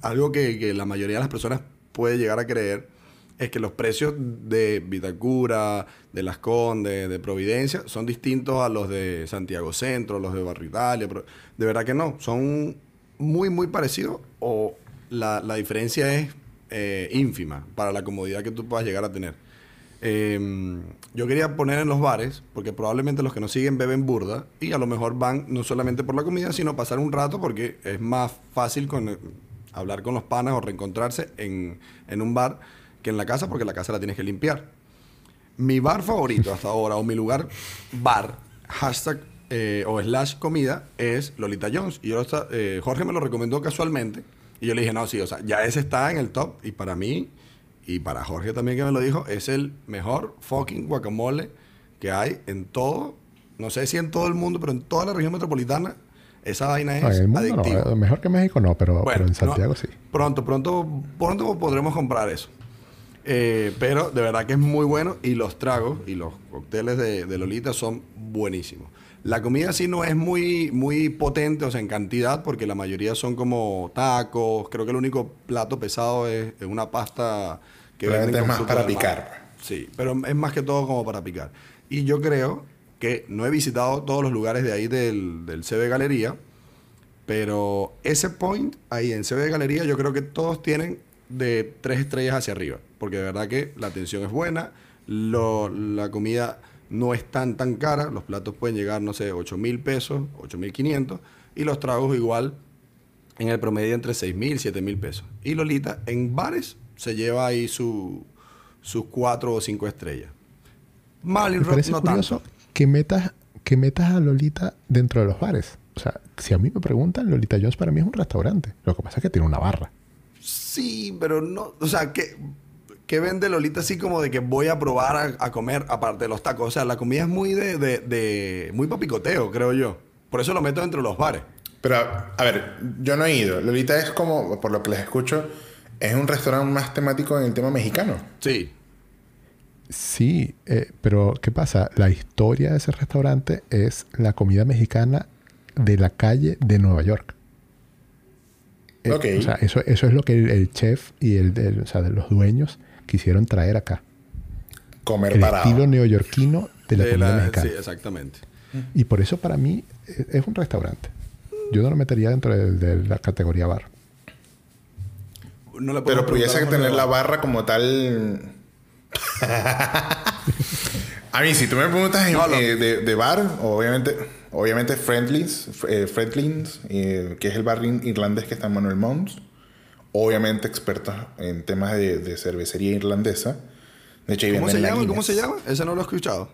algo que, la mayoría de las personas puede llegar a creer, es que los precios de Vitacura, de Las Condes, de Providencia, son distintos a los de Santiago Centro, los de Barrio Italia. de verdad que no, son muy, muy parecidos o la, la diferencia es eh, ínfima para la comodidad que tú puedas llegar a tener. Eh, yo quería poner en los bares, porque probablemente los que nos siguen beben burda y a lo mejor van no solamente por la comida, sino pasar un rato porque es más fácil con, hablar con los panas o reencontrarse en, en un bar que en la casa, porque la casa la tienes que limpiar. Mi bar favorito hasta ahora, o mi lugar bar, hashtag eh, o slash comida, es Lolita Jones. Y eh, Jorge me lo recomendó casualmente. Y yo le dije, no, sí, o sea, ya ese está en el top. Y para mí, y para Jorge también que me lo dijo, es el mejor fucking guacamole que hay en todo, no sé si en todo el mundo, pero en toda la región metropolitana, esa vaina es No, en el mundo adictiva. no. eh, Mejor que México no, pero, Bueno, pero en no, Santiago sí. Pronto, pronto, pronto podremos comprar eso. Eh, pero de verdad que es muy bueno y los tragos y los cócteles de, de Lolita son buenísimos. La comida sí no es muy, muy potente, o sea, en cantidad, porque la mayoría son como tacos. Creo que el único plato pesado es, es una pasta que Realmente venden es más para picar. Sí, pero es más que todo como para picar. Y yo creo que no he visitado todos los lugares de ahí del, del CB Galería, pero ese point ahí en CB Galería yo creo que todos tienen de tres estrellas hacia arriba, porque de verdad que la atención es buena, lo- la comida no es tan tan cara, los platos pueden llegar, no sé, 8 mil pesos, 8 mil 500, y los tragos igual en el promedio entre 6 mil, 7 mil pesos. Y Lolita en bares se lleva ahí su, sus 4 o 5 estrellas. Marlin Rock no curioso tanto. que metas, que metas a Lolita dentro de los bares. O sea, si a mí me preguntan, Lolita Jones para mí es un restaurante. Lo que pasa es que tiene una barra. Sí, pero no, o sea, que que vende Lolita así como de que voy a probar a, a comer aparte de los tacos? O sea, la comida es muy de, de, de- muy papicoteo, creo yo. Por eso lo meto dentro de los bares. Pero, a ver, yo no he ido. Lolita es como, por lo que les escucho, es un restaurante más temático en el tema mexicano. Sí. Sí, eh, pero ¿qué pasa? La historia de ese restaurante es la comida mexicana de la calle de Nueva York. Eh, Ok. O sea, eso, eso es lo que el, el chef y el, el- o sea, de los dueños quisieron traer acá. Comer El parado. estilo neoyorquino de la De comida la- mexicana. sí, exactamente. Y por eso para mí es un restaurante. Yo no lo metería dentro de, de la categoría bar. No podemos Pero pudiese tener la barra como tal. a mí, si tú me preguntas en- No, no. eh, de, de bar, obviamente, obviamente Friendly's, eh, Friendly's, eh, que es el bar irlandés que está en Manuel Mons. Obviamente expertos en temas de, de cervecería irlandesa. De hecho, ahí ¿Cómo se la llama? ¿Cómo se llama? Ese no lo he escuchado.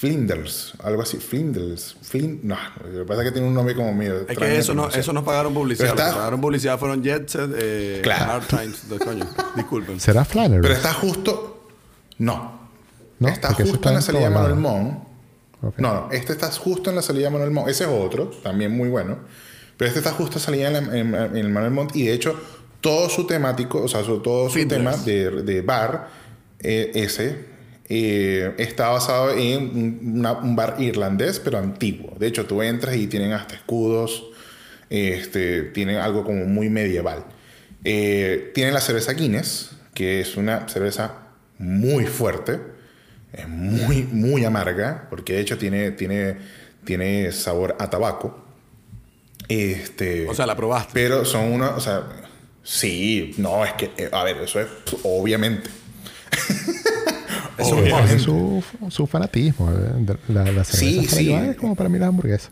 Flinders, algo así. Flinders. Flin... No, lo que pasa es que tiene un nombre como medio. Es que eso no, eso no pagaron publicidad. Pero Lo que está- pagaron publicidad fueron Jet Set, eh, Claro. Hard Times, de coño. (laughs) Disculpen. ¿Será Flannery? Pero está justo. No. ¿No? Está Porque justo está en la salida de Manuel. Mon. No, no. Este está justo en la salida de Manuel Mon. Ese es otro, también muy bueno. Pero este está justo salida en, la- en- en el Manuel Montt. Y de hecho, todo su temático, o sea, su- todo su tema de, de bar, eh, ese, eh, está basado en un, una- un bar irlandés, pero antiguo. De hecho, tú entras y tienen hasta escudos. Este, tienen algo como muy medieval. Eh, tienen la cerveza Guinness, que es una cerveza muy fuerte. Es muy, muy amarga, porque de hecho tiene, tiene, tiene sabor a tabaco. Este, O sea, la probaste. pero son unos, o sea, sí, no, es que, eh, a ver, eso es obviamente. (laughs) Ese Obviamente. es su, su fanatismo. eh, La, la cerveza Sí, sí. es como para mí la hamburguesa.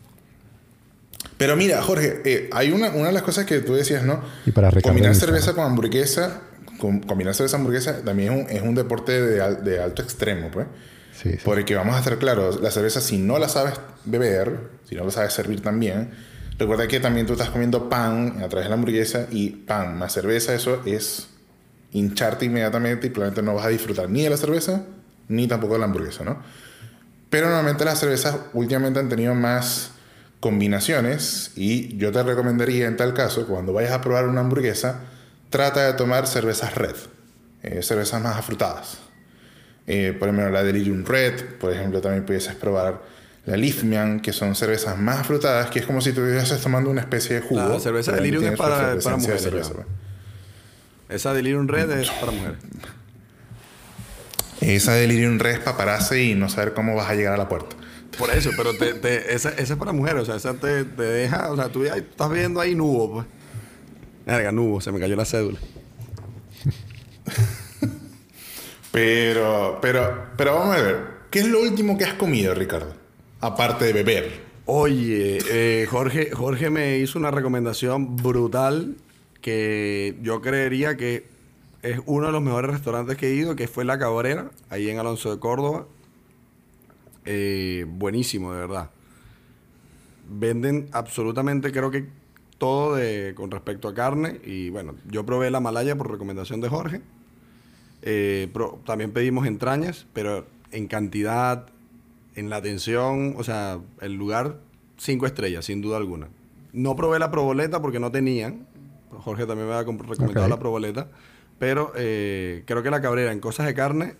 Pero mira, Jorge, eh, hay una, una de las cosas que tú decías, ¿no? Y para Combinar cerveza con hamburguesa, con- combinar cerveza hamburguesa también es un, es un deporte de, de alto extremo, pues. Sí, sí. Porque vamos a estar claros, la cerveza si no la sabes beber, si no la sabes servir también, recuerda que también tú estás comiendo pan a través de la hamburguesa y pan más cerveza, eso es hincharte inmediatamente y probablemente no vas a disfrutar ni de la cerveza ni tampoco de la hamburguesa, ¿no? Pero normalmente las cervezas últimamente han tenido más combinaciones y yo te recomendaría en tal caso, cuando vayas a probar una hamburguesa, trata de tomar cervezas red, eh, cervezas más afrutadas. Eh, por ejemplo, la Delirium Red, por ejemplo, también pudieses probar la Liefmian, que son cervezas más afrutadas, que es como si estuvieses tomando una especie de jugo. La cerveza Delirium es para- para mujeres, cerveza. Esa Delirium Red es para mujeres. Esa Delirium Red es paparase y no saber cómo vas a llegar a la puerta. Por eso, pero te, te- esa, esa es para mujeres. O sea, esa te, te deja... O sea, tú ya estás viendo ahí nubo, pues. Verga, nubo. Se me cayó la cédula. (laughs) Pero, pero, pero vamos a ver, ¿qué es lo último que has comido, Ricardo? Aparte de beber. Oye, eh, Jorge, Jorge me hizo una recomendación brutal que yo creería que es uno de los mejores restaurantes que he ido, que fue La Cabrera, ahí en Alonso de Córdoba. Eh, buenísimo, de verdad. Venden absolutamente, creo que todo de, con respecto a carne. Y bueno, yo probé la malaya por recomendación de Jorge. Eh, también pedimos entrañas, pero en cantidad, en la atención, o sea, el lugar, cinco estrellas, sin duda alguna. No probé la proboleta porque no tenían. Jorge también me comp- recomendado Ok. la proboleta. Pero eh, creo que la cabrera en cosas de carne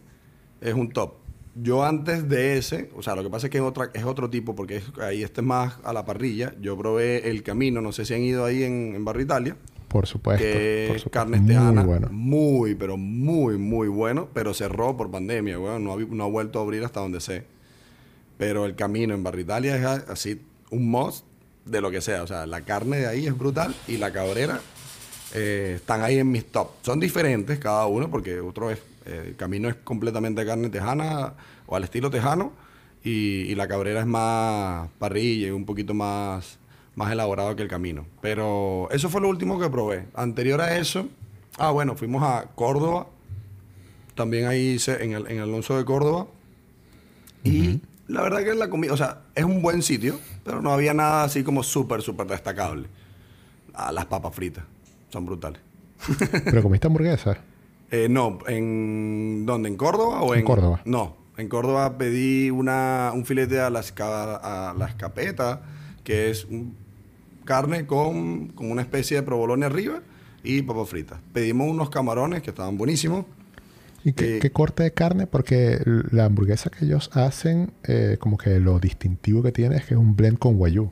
es un top. Yo antes de ese, o sea, lo que pasa es que es, otra, es otro tipo, porque es- ahí este es más a la parrilla. Yo probé el camino, no sé si han ido ahí en, en Barrio Italia Por supuesto. que por supuesto. carne Muy tejana, bueno. muy, pero muy, muy bueno, pero cerró por pandemia, weón, no, ha, no ha vuelto a abrir hasta donde sé. Pero el camino en Barrio Italia es así un must de lo que sea, o sea, la carne de ahí es brutal y la cabrera eh, están ahí en mis top. Son diferentes cada uno porque otro es, eh, el camino es completamente carne tejana o al estilo tejano y, y la cabrera es más parrilla y un poquito más, más elaborado que el camino. Pero eso fue lo último que probé. Anterior a eso, ah, bueno, fuimos a Córdoba. También ahí hice en el, en Alonso de Córdoba. Y la verdad que la comida, o sea, es un buen sitio, pero no había nada así como súper, súper destacable. Ah, las papas fritas son brutales. ¿Pero comiste hamburguesa? (laughs) Eh, no, ¿en dónde? ¿En Córdoba o En en, Córdoba. No, en Córdoba pedí una, un filete a la, a la escapeta, que es un- carne con, con una especie de provolone arriba y papas fritas. Pedimos unos camarones que estaban buenísimos. ¿Y qué, Eh, qué corte de carne? Porque la hamburguesa que ellos hacen, eh, como que lo distintivo que tiene es que es un blend con guayú.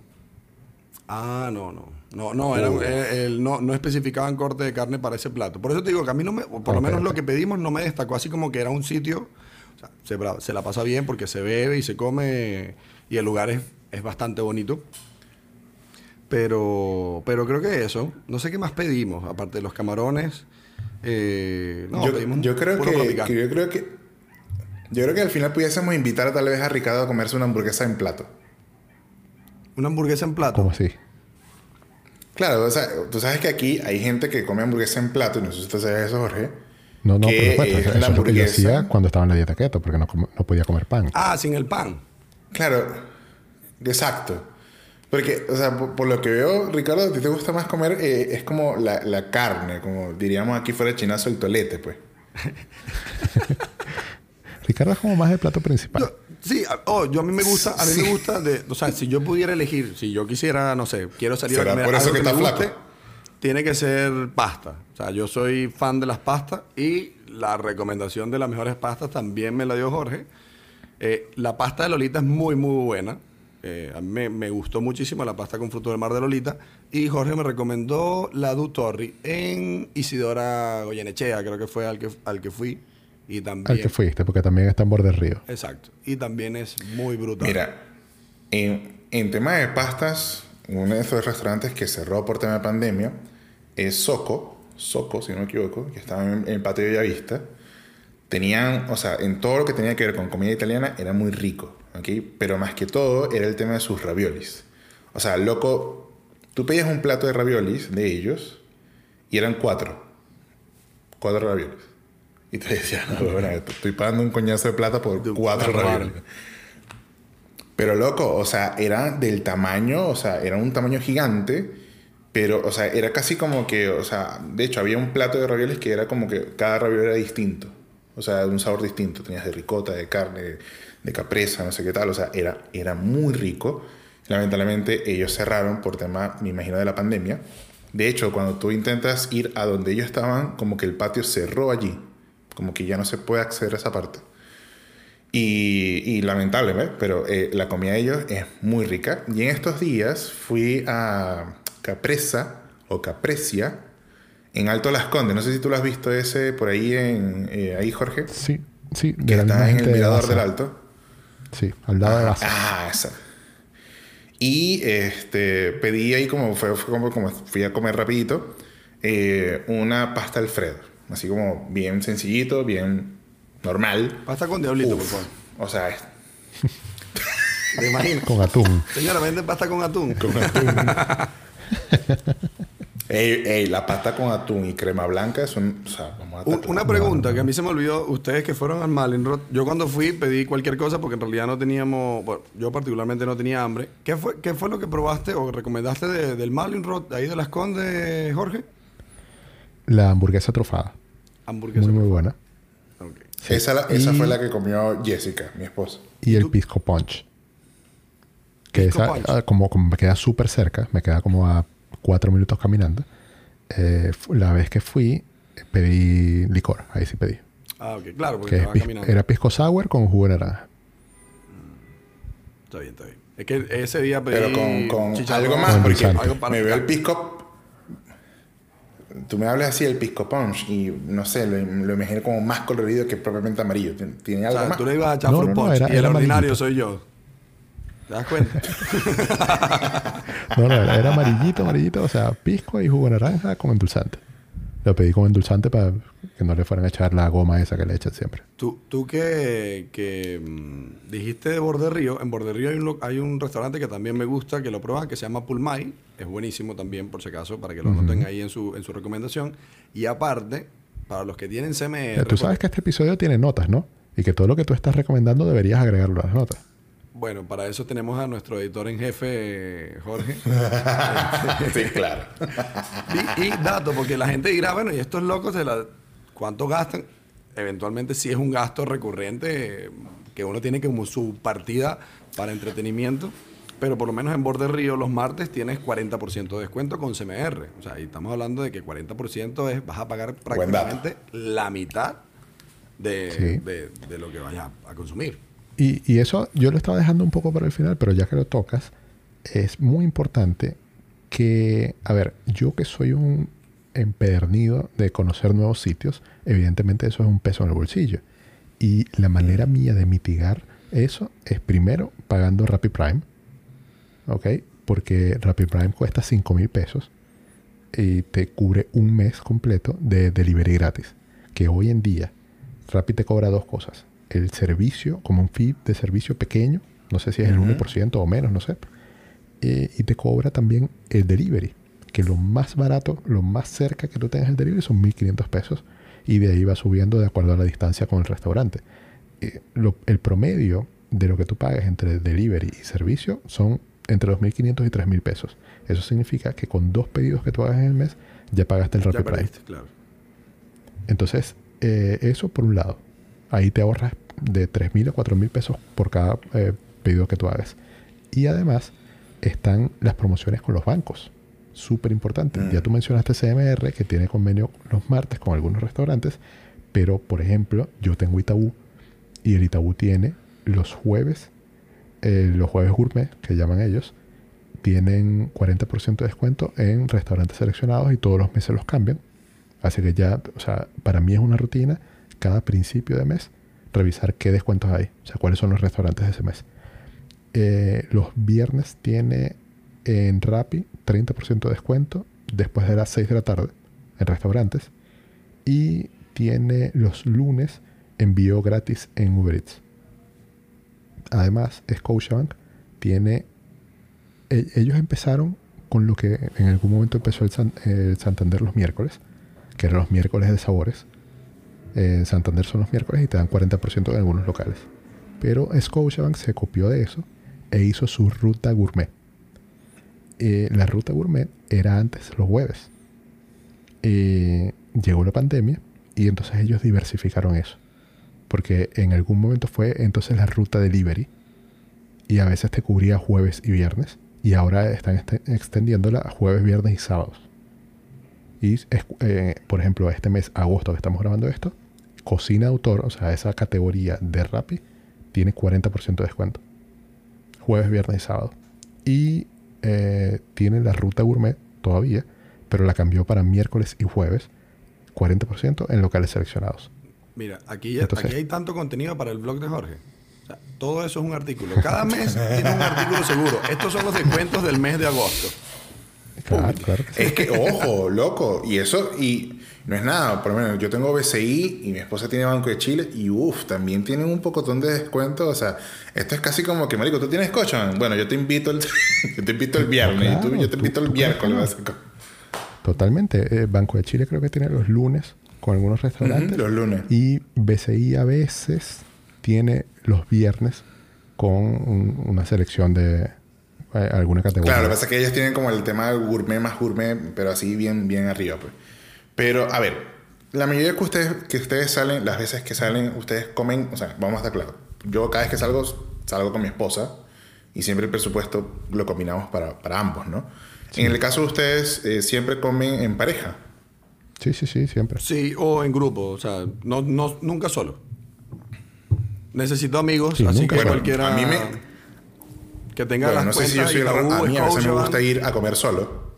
Ah, no, no. No, no, era, eh, el- no, no especificaban corte de carne para ese plato. Por eso te digo que a mí no me, por lo menos lo que pedimos no me destacó así como que era un sitio, o sea, se, la pasa bien porque se bebe y se come y el lugar es, es bastante bonito. Pero, pero creo que eso. No sé qué más pedimos, aparte de los camarones. eh, no, yo, pedimos yo creo que, yo creo que yo creo que al final pudiésemos invitar tal vez a Ricardo a comerse una hamburguesa en plato. Una hamburguesa en plato. ¿Cómo así? Claro, o sea, tú sabes que aquí hay gente que come hamburguesa en plato, y no sé si tú sabes eso, Jorge. No, no, que por supuesto. es la es lo que yo hamburguesa. hacía cuando estaba en la dieta keto, porque no, no podía comer pan. Ah, sin el pan. Claro, exacto. Porque, o sea, por, por lo que veo, Ricardo, a ti te gusta más comer, eh, es como la, la carne, como diríamos aquí fuera de chinazo, el tolete, pues. (laughs) (laughs) Ricardo es como más el plato principal. Yo- sí, a- oh, yo a mí me gusta, a mí me gusta de, o sea, si yo pudiera elegir, si yo quisiera, no sé, quiero salir a ¿Será comer por eso algo que está guste, flaco? tiene que ser pasta. O sea, yo soy fan de las pastas y la recomendación de las mejores pastas también me la dio Jorge. Eh, la pasta de Lolita es muy, muy buena. Eh, a mí me, me gustó muchísimo la pasta con fruto del mar de Lolita. Y Jorge me recomendó la Du Torri en Isidora Goyenechea, creo que fue al que, al que fui. Y también... Al que fuiste, porque también está en borde del río. Exacto. Y también es muy brutal. Mira, en, en tema de pastas, uno de esos restaurantes que cerró por tema de pandemia es Soco, Soco, si no me equivoco, que estaba en, en el patio de Bellavista. Tenían, o sea, en todo lo que tenía que ver con comida italiana era muy rico, ¿ok? Pero más que todo era el tema de sus raviolis. O sea, loco, tú pedías un plato de raviolis de ellos y eran cuatro. Cuatro raviolis. Y te decías, no, bueno, estoy pagando un coñazo de plata por De- cuatro claro. raviolis. Pero loco, o sea, era del tamaño, o sea, era un tamaño gigante, pero, o sea, era casi como que, o sea, de hecho había un plato de ravioles que era como que cada ravioli era distinto, o sea, de un sabor distinto, tenías de ricota, de carne, de capresa, no sé qué tal, o sea, era, era muy rico. Lamentablemente ellos cerraron por tema, me imagino, de la pandemia. De hecho, cuando tú intentas ir a donde ellos estaban, como que el patio cerró allí, como que ya no se puede acceder a esa parte. Y, y lamentable, ¿ves? Pero eh, la comida de ellos es muy rica. Y en estos días fui a Capresa o Caprecia en Alto Las Condes. No sé si tú lo has visto ese por ahí, en, eh, ahí Jorge. Sí, sí. Que de la misma está en el de mirador Baza. del Alto. Sí, al lado de Baza. Ah, esa. Y este, pedí ahí como, fue, fue como, como fui a comer rapidito, eh, una pasta Alfredo. Así como bien sencillito, bien normal. Pasta con diablito, Uf, por favor. o sea, es- (laughs) ¿Te imaginas? Con atún. Señora, vende pasta con atún. (laughs) Ey, ey, la pasta con atún y crema blanca es un... O sea, vamos a Una pregunta que a mí se me olvidó. Ustedes que fueron al Malinrod, yo cuando fui pedí cualquier cosa porque en realidad no teníamos, bueno, yo particularmente no tenía hambre. ¿Qué fue, qué fue lo que probaste o recomendaste de- del Malinrod, ahí de las Condes, Jorge? La hamburguesa trufada. Hamburguesa. Muy, muy buena. Esa, la- esa Y- fue la que comió Jessica, mi esposa. Y el pisco punch. Que Pisco esa, punch. ah, como, como me queda súper cerca, me queda como a cuatro minutos caminando. eh, la vez que fui, eh, pedí licor. Ahí sí pedí. Ah, ok, claro, porque Que es estaba caminando. era pisco sour con jugo de naranja. Está bien, está bien. Es que ese día pedí Pero con, algo más, Con porque endulzante. algo para me veo el pisco... Tú me hablas así del pisco punch y no sé, lo, lo imagino como más colorido que propiamente amarillo. ¿Tiene- ¿Tiene O algo sea, más? tú le ibas a echar No, fruit no, no, punch era- y el ordinario soy yo. ¿Te das cuenta? (laughs) No, no, era, era amarillito, amarillito. O sea, pisco y jugo de naranja con endulzante. Lo pedí con endulzante para que no le fueran a echar la goma esa que le echan siempre. Tú, tú que, que mm, dijiste de Borde Río, en Borde Río hay un, hay un restaurante que también me gusta, que lo pruebas, que se llama Pulmay. Es buenísimo también, por si acaso, para que lo noten ahí en su, en su recomendación. Y aparte, para los que tienen CMR... Tú sabes que este episodio tiene notas, ¿no? Y que todo lo que tú estás recomendando deberías agregarlo a las notas. Bueno, para eso tenemos a nuestro editor en jefe, Jorge. (laughs) sí, claro. Y, y dato, porque la gente dirá, bueno, y estos locos de la, cuánto gastan. Eventualmente sí es un gasto recurrente que uno tiene como su partida para entretenimiento. Pero por lo menos en Borde Río los martes tienes 40% de descuento con CMR. O sea, ahí estamos hablando de que 40% es, vas a pagar prácticamente la mitad de, Sí. de- de lo que vayas a consumir. Y, y eso yo lo estaba dejando un poco para el final, pero ya que lo tocas, es muy importante que, a ver, yo que soy un empedernido de conocer nuevos sitios, evidentemente eso es un peso en el bolsillo. Y la manera mía de mitigar eso es primero pagando Rappi Prime, ¿ok? Porque Rappi Prime cuesta 5 mil pesos y te cubre un mes completo de delivery gratis. Que hoy en día Rappi te cobra dos cosas. El servicio, como un fee de servicio pequeño, no sé si es el 1% o menos, no sé. Eh, y te cobra también el delivery, que lo más barato, lo más cerca que tú tengas el delivery son 1.500 pesos. Y de ahí va subiendo de acuerdo a la distancia con el restaurante. Eh, lo- el promedio de lo que tú pagues entre delivery y servicio son entre 2.500 y 3.000 pesos. Eso significa que con dos pedidos que tú hagas en el mes, ya pagaste el perdiste, claro. Entonces, eh, eso por un lado. Ahí te ahorras de 3.000 a 4.000 pesos por cada eh, pedido que tú hagas. Y además están las promociones con los bancos. Súper importante. Mm. Ya tú mencionaste CMR, que tiene convenio los martes con algunos restaurantes. Pero, por ejemplo, yo tengo Itaú y el Itaú tiene los jueves, eh, los jueves gourmet, que llaman ellos, tienen 40% de descuento en restaurantes seleccionados y todos los meses los cambian. Así que ya, o sea, para mí es una rutina cada principio de mes revisar qué descuentos hay, o sea, cuáles son los restaurantes de ese mes. Eh, los viernes tiene en Rappi 30% de descuento después de las 6 de la tarde en restaurantes y tiene los lunes envío gratis en Uber Eats. Además, Scotiabank tiene e- ellos empezaron con lo que en algún momento empezó el, San- el Santander los miércoles, que eran los miércoles de sabores. Eh, Santander son los miércoles y te dan 40% en algunos locales. Pero Scotiabank se copió de eso e hizo su ruta gourmet. Eh, la ruta gourmet era antes los jueves. Eh, llegó la pandemia y entonces ellos diversificaron eso. Porque en algún momento fue entonces la ruta delivery y a veces te cubría jueves y viernes y ahora están este- extendiéndola a jueves, viernes y sábados. Y es- eh, por ejemplo, este mes, agosto que estamos grabando esto, cocina autor, o sea, esa categoría de Rappi, tiene 40% de descuento. Jueves, viernes y sábado. Y eh, tiene la ruta gourmet todavía, pero la cambió para miércoles y jueves, 40% en locales seleccionados. Mira, aquí, ya- Entonces- aquí hay tanto contenido para el blog de Jorge. O sea, todo eso es un artículo. Cada mes (laughs) tiene un artículo seguro. Estos son los descuentos del mes de agosto. Claro, claro. Es que, ojo, loco, y eso, y no es nada, por lo menos yo tengo BCI y mi esposa tiene Banco de Chile y uff, también tienen un pocotón de descuento, o sea, esto es casi como que, marico, ¿tú tienes Scotiabank? Bueno, yo te invito el, (laughs) yo te invito el viernes, y tú- yo te invito el miércoles. Totalmente. Eh, Banco de Chile creo que tiene los lunes con algunos restaurantes. Los lunes. Y BCI a veces tiene los viernes con un- una selección de alguna categoría. Claro, lo que pasa es que ellas tienen como el tema gourmet más gourmet, pero así bien, bien arriba, pues. Pero, a ver, la mayoría que ustedes, que ustedes salen, las veces que salen, ustedes comen, o sea, vamos a estar claros. Yo cada vez que salgo, salgo con mi esposa y siempre el presupuesto lo combinamos para, para ambos, ¿no? En el caso de ustedes, eh, siempre comen en pareja. Sí, sí, sí, siempre. Sí, o en grupo. O sea, no, no, nunca solo. Necesito amigos, Sí, así que solo. cualquiera a mí me- que tenga Bueno, las no sé si yo soy. A mí a veces me gusta ir a comer solo.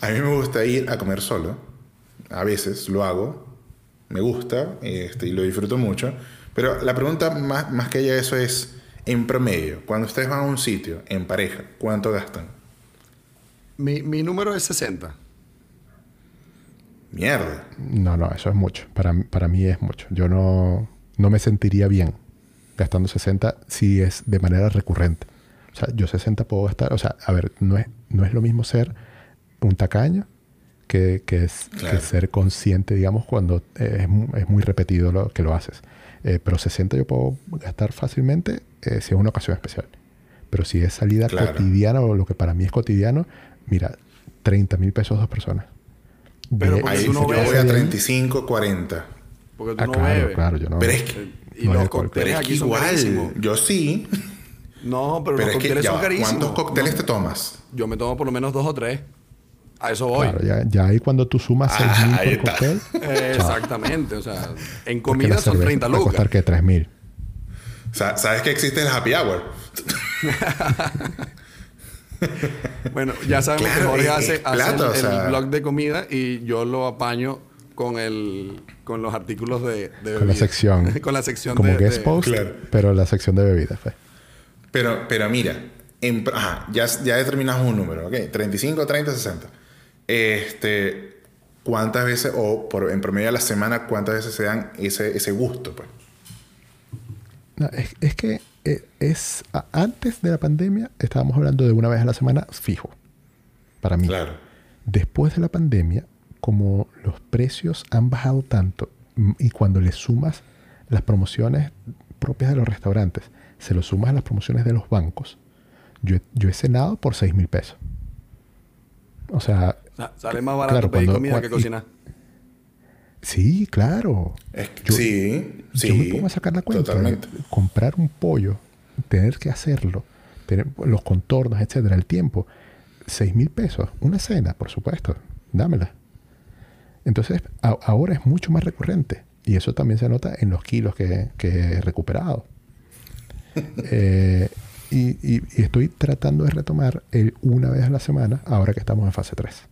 a mí me gusta ir a comer solo. A veces lo hago. Me gusta este, y lo disfruto mucho. Pero la pregunta más, más que allá de eso es, en promedio, cuando ustedes van a un sitio en pareja, ¿cuánto gastan? Mi, mi número es 60. Mierda. No, no, eso es mucho. Para, para mí es mucho. Yo no, no me sentiría bien gastando 60 si es de manera recurrente. O sea, yo 60 puedo gastar. O sea, a ver, no es, no es lo mismo ser un tacaño que, que es Claro. que ser consciente, digamos, cuando eh, es, mu- es muy repetido lo que lo haces. Eh, pero 60 yo puedo gastar fácilmente eh, si es una ocasión especial. Pero si es salida Claro. cotidiana o lo que para mí es cotidiano, mira, 30 mil pesos dos personas. Pero De- Ahí tú no yo voy a de ahí- 35, 40. Porque tú Ah, no claro, bebes. claro, yo no. Pero es que, Y No los alcohol, pero cócteles aquí son igual, carísimos. yo sí. No, pero, Pero los es que, cócteles ya son va, carísimos. ¿cuántos cócteles No, te tomas? Yo me tomo por lo menos dos o tres. A eso voy. Claro, ya, ya ahí cuando tú sumas Ah, 6 mil ahí por está. cóctel, Eh, (laughs) exactamente. O sea, en comida son cerveza 30 puede lucas. costar que 3 mil. Sa- ¿Sabes que existe el happy hour? (laughs) Bueno, ya sabemos Claro, que Jorge hace, hace plata, el, o sea. el blog de comida y yo lo apaño con el con los artículos de, de Con la bebida. sección. (laughs) con la sección Como de, guest de- post, Claro. pero la sección de bebidas. pues. Pero, pero mira, en, ajá, ya, ya determinamos un número, ¿ok? 35, 30, 60. Este, ¿cuántas veces, o por, en promedio a la semana, cuántas veces se dan ese, ese gusto? Pues? No, es, es que eh, es antes de la pandemia estábamos hablando de una vez a la semana fijo. Para mí. Claro. Después de la pandemia, como los precios han bajado tanto mm, y cuando le sumas las promociones propias de los restaurantes, se lo sumas a las promociones de los bancos, yo, he- yo he cenado por 6 mil pesos. O sea, sale más barato Claro, pedir cuando- comida cuando- que y- cocinar. sí, claro. Es que- Yo- sí, sí. yo me pongo a sacar la cuenta. Totalmente. de comprar un pollo, tener que hacerlo, tener los contornos, etcétera, el tiempo. 6 mil pesos, una cena, por supuesto, dámela. Entonces, a- ahora es mucho más recurrente. Y eso también se nota en los kilos que, que he recuperado. (laughs) Eh, y, y- y estoy tratando de retomar el una vez a la semana, ahora que estamos en fase 3.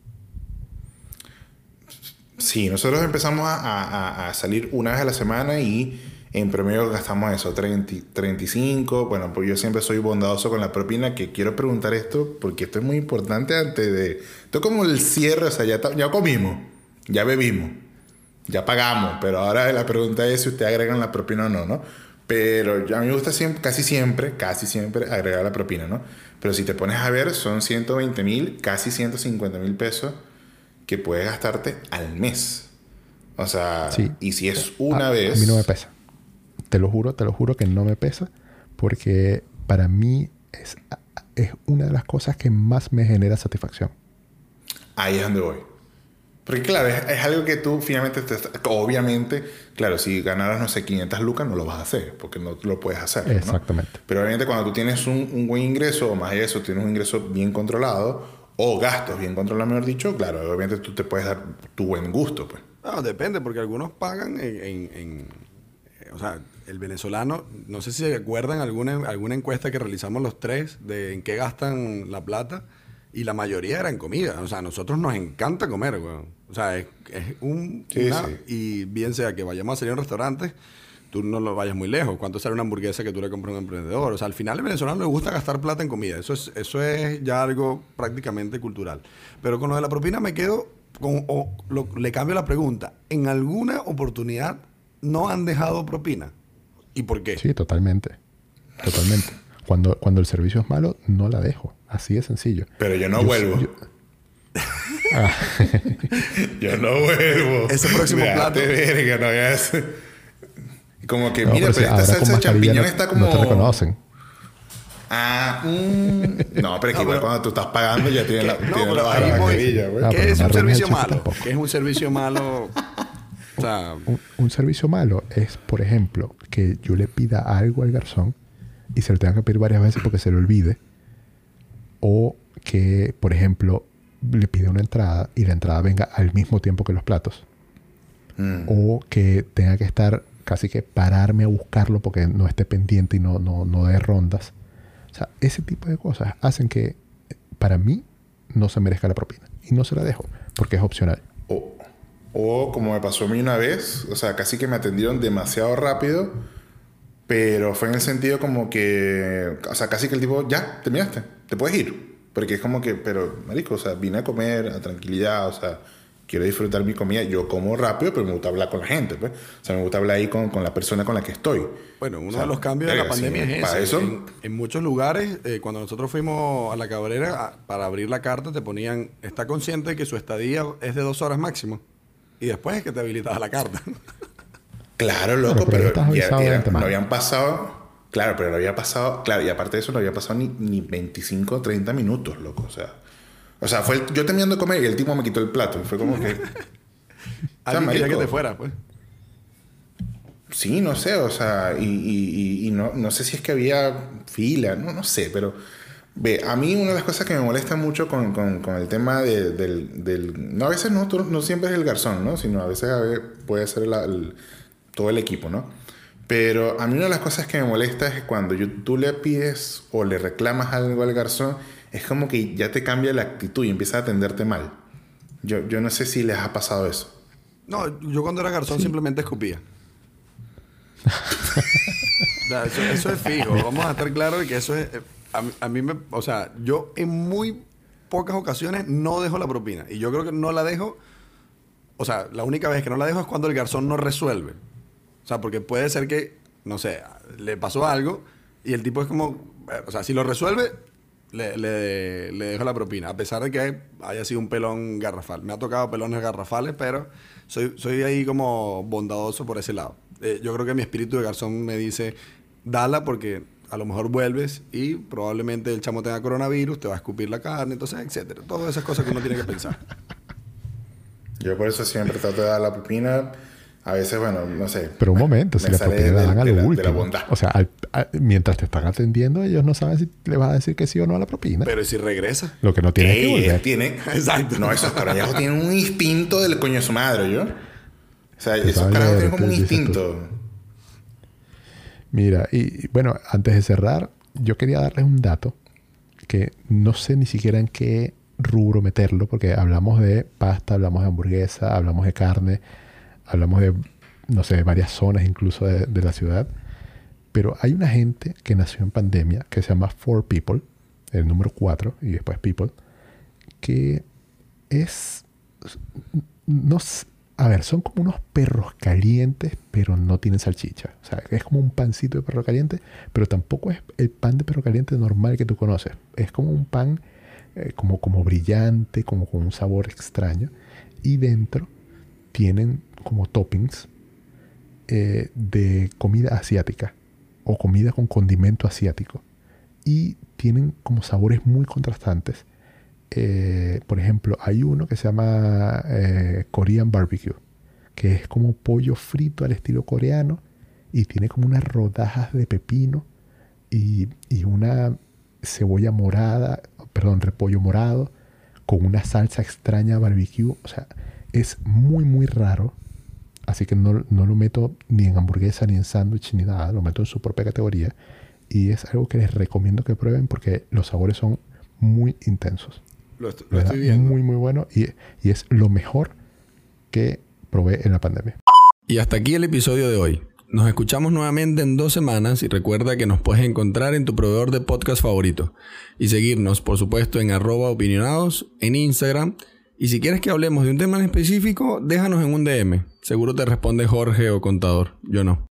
Sí, nosotros empezamos a, a- a salir una vez a la semana y en promedio gastamos eso, 30, 35. Bueno, pues yo siempre soy bondadoso con la propina, que quiero preguntar esto porque esto es muy importante antes de... Esto es como el cierre, o sea, ya, ya comimos, ya bebimos, ya pagamos, pero ahora la pregunta es si ustedes agregan la propina o no, ¿no? Pero a mí me gusta siempre, casi siempre, casi siempre agregar la propina, ¿no? Pero si te pones a ver, son 120 mil, casi 150 mil pesos que puedes gastarte al mes. O sea, Sí. y si es una a, vez. A mí no me pesa. Te lo juro, te lo juro que no me pesa. Porque para mí es, es una de las cosas que más me genera satisfacción. Ahí es donde voy. Porque claro, es, es algo que tú finalmente, te, obviamente, claro, si ganaras, no sé, 500 lucas, no lo vas a hacer, porque no lo puedes hacer. ¿no? Exactamente. Pero obviamente cuando tú tienes un, un buen ingreso, o más de eso, tienes un ingreso bien controlado, o gastos bien controlados, mejor dicho, claro, obviamente tú te puedes dar tu buen gusto, pues. No, depende, porque algunos pagan en, en- en- eh, o sea, el venezolano, no sé si se acuerdan alguna, alguna encuesta que realizamos los tres de en qué gastan la plata, y la mayoría era en comida. O sea, a nosotros nos encanta comer, weón. O sea, es, es un... Sí, una- sí. Y bien sea que vayamos a salir a un restaurante, tú no lo vayas muy lejos. ¿Cuánto sale una hamburguesa que tú le compras a un emprendedor? O sea, al final al venezolano le gusta gastar plata en comida. Eso es, eso es ya algo prácticamente cultural. Pero con lo de la propina me quedo con... o lo- le cambio la pregunta. ¿En alguna oportunidad no han dejado propina? ¿Y por qué? Sí, totalmente. Totalmente. Cuando, cuando el servicio es malo, no la dejo. Así de sencillo. Pero yo no Yo- vuelvo. yo- Ah, (laughs) Yo no vuelvo. Ese próximo plato. verga, no veas. Como que, no, mira, pero pero, si esta salsa de champiñón no, está como. no te reconocen. Ah, mm. no, pero es que No, igual pero- cuando tú estás pagando ya tienes la, No, pero la ahí voy. Ah, ¿Qué es un servicio malo? ¿Qué es un servicio malo? O sea, Un, un servicio malo es, por ejemplo, que yo le pida algo al garzón y se lo tenga que pedir varias veces porque se le olvide. O que, por ejemplo, le pide una entrada y la entrada venga al mismo tiempo que los platos. Mm. O que tenga que estar casi que pararme a buscarlo porque no esté pendiente y no, no, no dé rondas. O sea, ese tipo de cosas hacen que para mí no se merezca la propina. Y no se la dejo porque es opcional. O, o como me pasó a mí una vez, o sea, casi que me atendieron demasiado rápido, pero fue en el sentido como que, o sea, casi que el tipo, ya, terminaste, te puedes ir. Porque es como que, pero, marico, o sea, vine a comer a tranquilidad, o sea, quiero disfrutar mi comida. Yo como rápido, pero me gusta hablar con la gente. Pues. O sea, me gusta hablar ahí con, con la persona con la que estoy. Bueno, uno O sea, de los cambios de la pandemia sí, es para ese. eso- En, en muchos lugares, eh, cuando nosotros fuimos a la cabrera a- para abrir la carta, te ponían, está consciente de que su estadía es de dos horas máximo. Y después es que te habilitaba la carta. (laughs) Claro, loco, Claro, pero pero, ya, ya habían pasado. Claro, pero no había pasado. Claro, y aparte de eso, no había pasado ni, ni 25 o 30 minutos, loco. O sea, o sea fue el- yo terminando de comer y el tipo me quitó el plato. Y fue como que. (laughs) Alguien quería que te fuera, pues. Sí, no sé, o sea, y, y- y- y no, no sé si es que había fila, no, no sé, pero ve, a mí una de las cosas que me molesta mucho con, con- con el tema de- del, del- No, a veces no, no siempre es el garzón, ¿no? Sino a veces, a ver, puede ser la- el- todo el equipo, ¿no? Pero a mí una de las cosas que me molesta es cuando yo- tú le pides o le reclamas algo al garzón, es como que ya te cambia la actitud y empieza a atenderte mal. Yo, yo no sé si les ha pasado eso. No, yo cuando era garzón simplemente escupía. Eso, eso es fijo. Vamos a estar claros de que eso es. eh, A, mí- a mí me. O sea, yo en muy pocas ocasiones no dejo la propina. Y yo creo que no la dejo. O sea, la única vez que no la dejo es cuando el garzón no resuelve. O sea, porque puede ser que, no sé, le pasó algo y el tipo es como. eh, O sea, si lo resuelve, le, le- le dejo la propina. A pesar de que haya sido un pelón garrafal. Me ha tocado pelones garrafales, pero soy, soy ahí como bondadoso por ese lado. Eh, yo creo que mi espíritu de garzón me dice, dala porque a lo mejor vuelves y probablemente el chamo tenga coronavirus, te va a escupir la carne, entonces, etcétera. Todas esas cosas que uno tiene que pensar. Yo por eso siempre trato de dar la propina. A veces, bueno, no sé. Pero un momento, si me la propina la de- dan a lo último. O sea, al- a- mientras te están atendiendo, ellos no saben si le vas a decir que sí o no a la propina. Pero ¿y si regresa? Lo que no tienes que Ey, volver. tiene, (laughs) Exacto. No, esos carajos tienen un instinto del coño de su madre, ¿yo? O sea, Te esos carajos tienen como un instinto. Mira, y y bueno, antes de cerrar, yo quería darles un dato que no sé ni siquiera en qué rubro meterlo, porque hablamos de pasta, hablamos de hamburguesa, hablamos de carne, hablamos de, no sé, de varias zonas incluso de, de la ciudad. Pero hay una gente que nació en pandemia que se llama Four People, el número 4 y después People, que es no a ver, son como unos perros calientes, pero no tienen salchicha. O sea, es como un pancito de perro caliente, pero tampoco es el pan de perro caliente normal que tú conoces. Es como un pan eh, como, como brillante, como con un sabor extraño. Y dentro tienen como toppings eh, de comida asiática o comida con condimento asiático. Y tienen como sabores muy contrastantes. Eh, por ejemplo, hay uno que se llama eh, Korean Barbecue, que es como pollo frito al estilo coreano y tiene como unas rodajas de pepino y, y una cebolla morada, perdón, repollo morado con una salsa extraña barbecue. O sea, es muy, muy raro. Así que no, no lo meto ni en hamburguesa, ni en sándwich, ni nada. Lo meto en su propia categoría. Y es algo que les recomiendo que prueben porque los sabores son muy intensos. Lo, est- lo ¿verdad? estoy viendo. Muy, muy bueno. Y, y es lo mejor que probé en la pandemia. Y hasta aquí el episodio de hoy. Nos escuchamos nuevamente en dos semanas y recuerda que nos puedes encontrar en tu proveedor de podcast favorito y seguirnos, por supuesto, en arroba opinionados en Instagram. Y si quieres que hablemos de un tema en específico, déjanos en un DM. Seguro te responde Jorge o Contador. Yo no.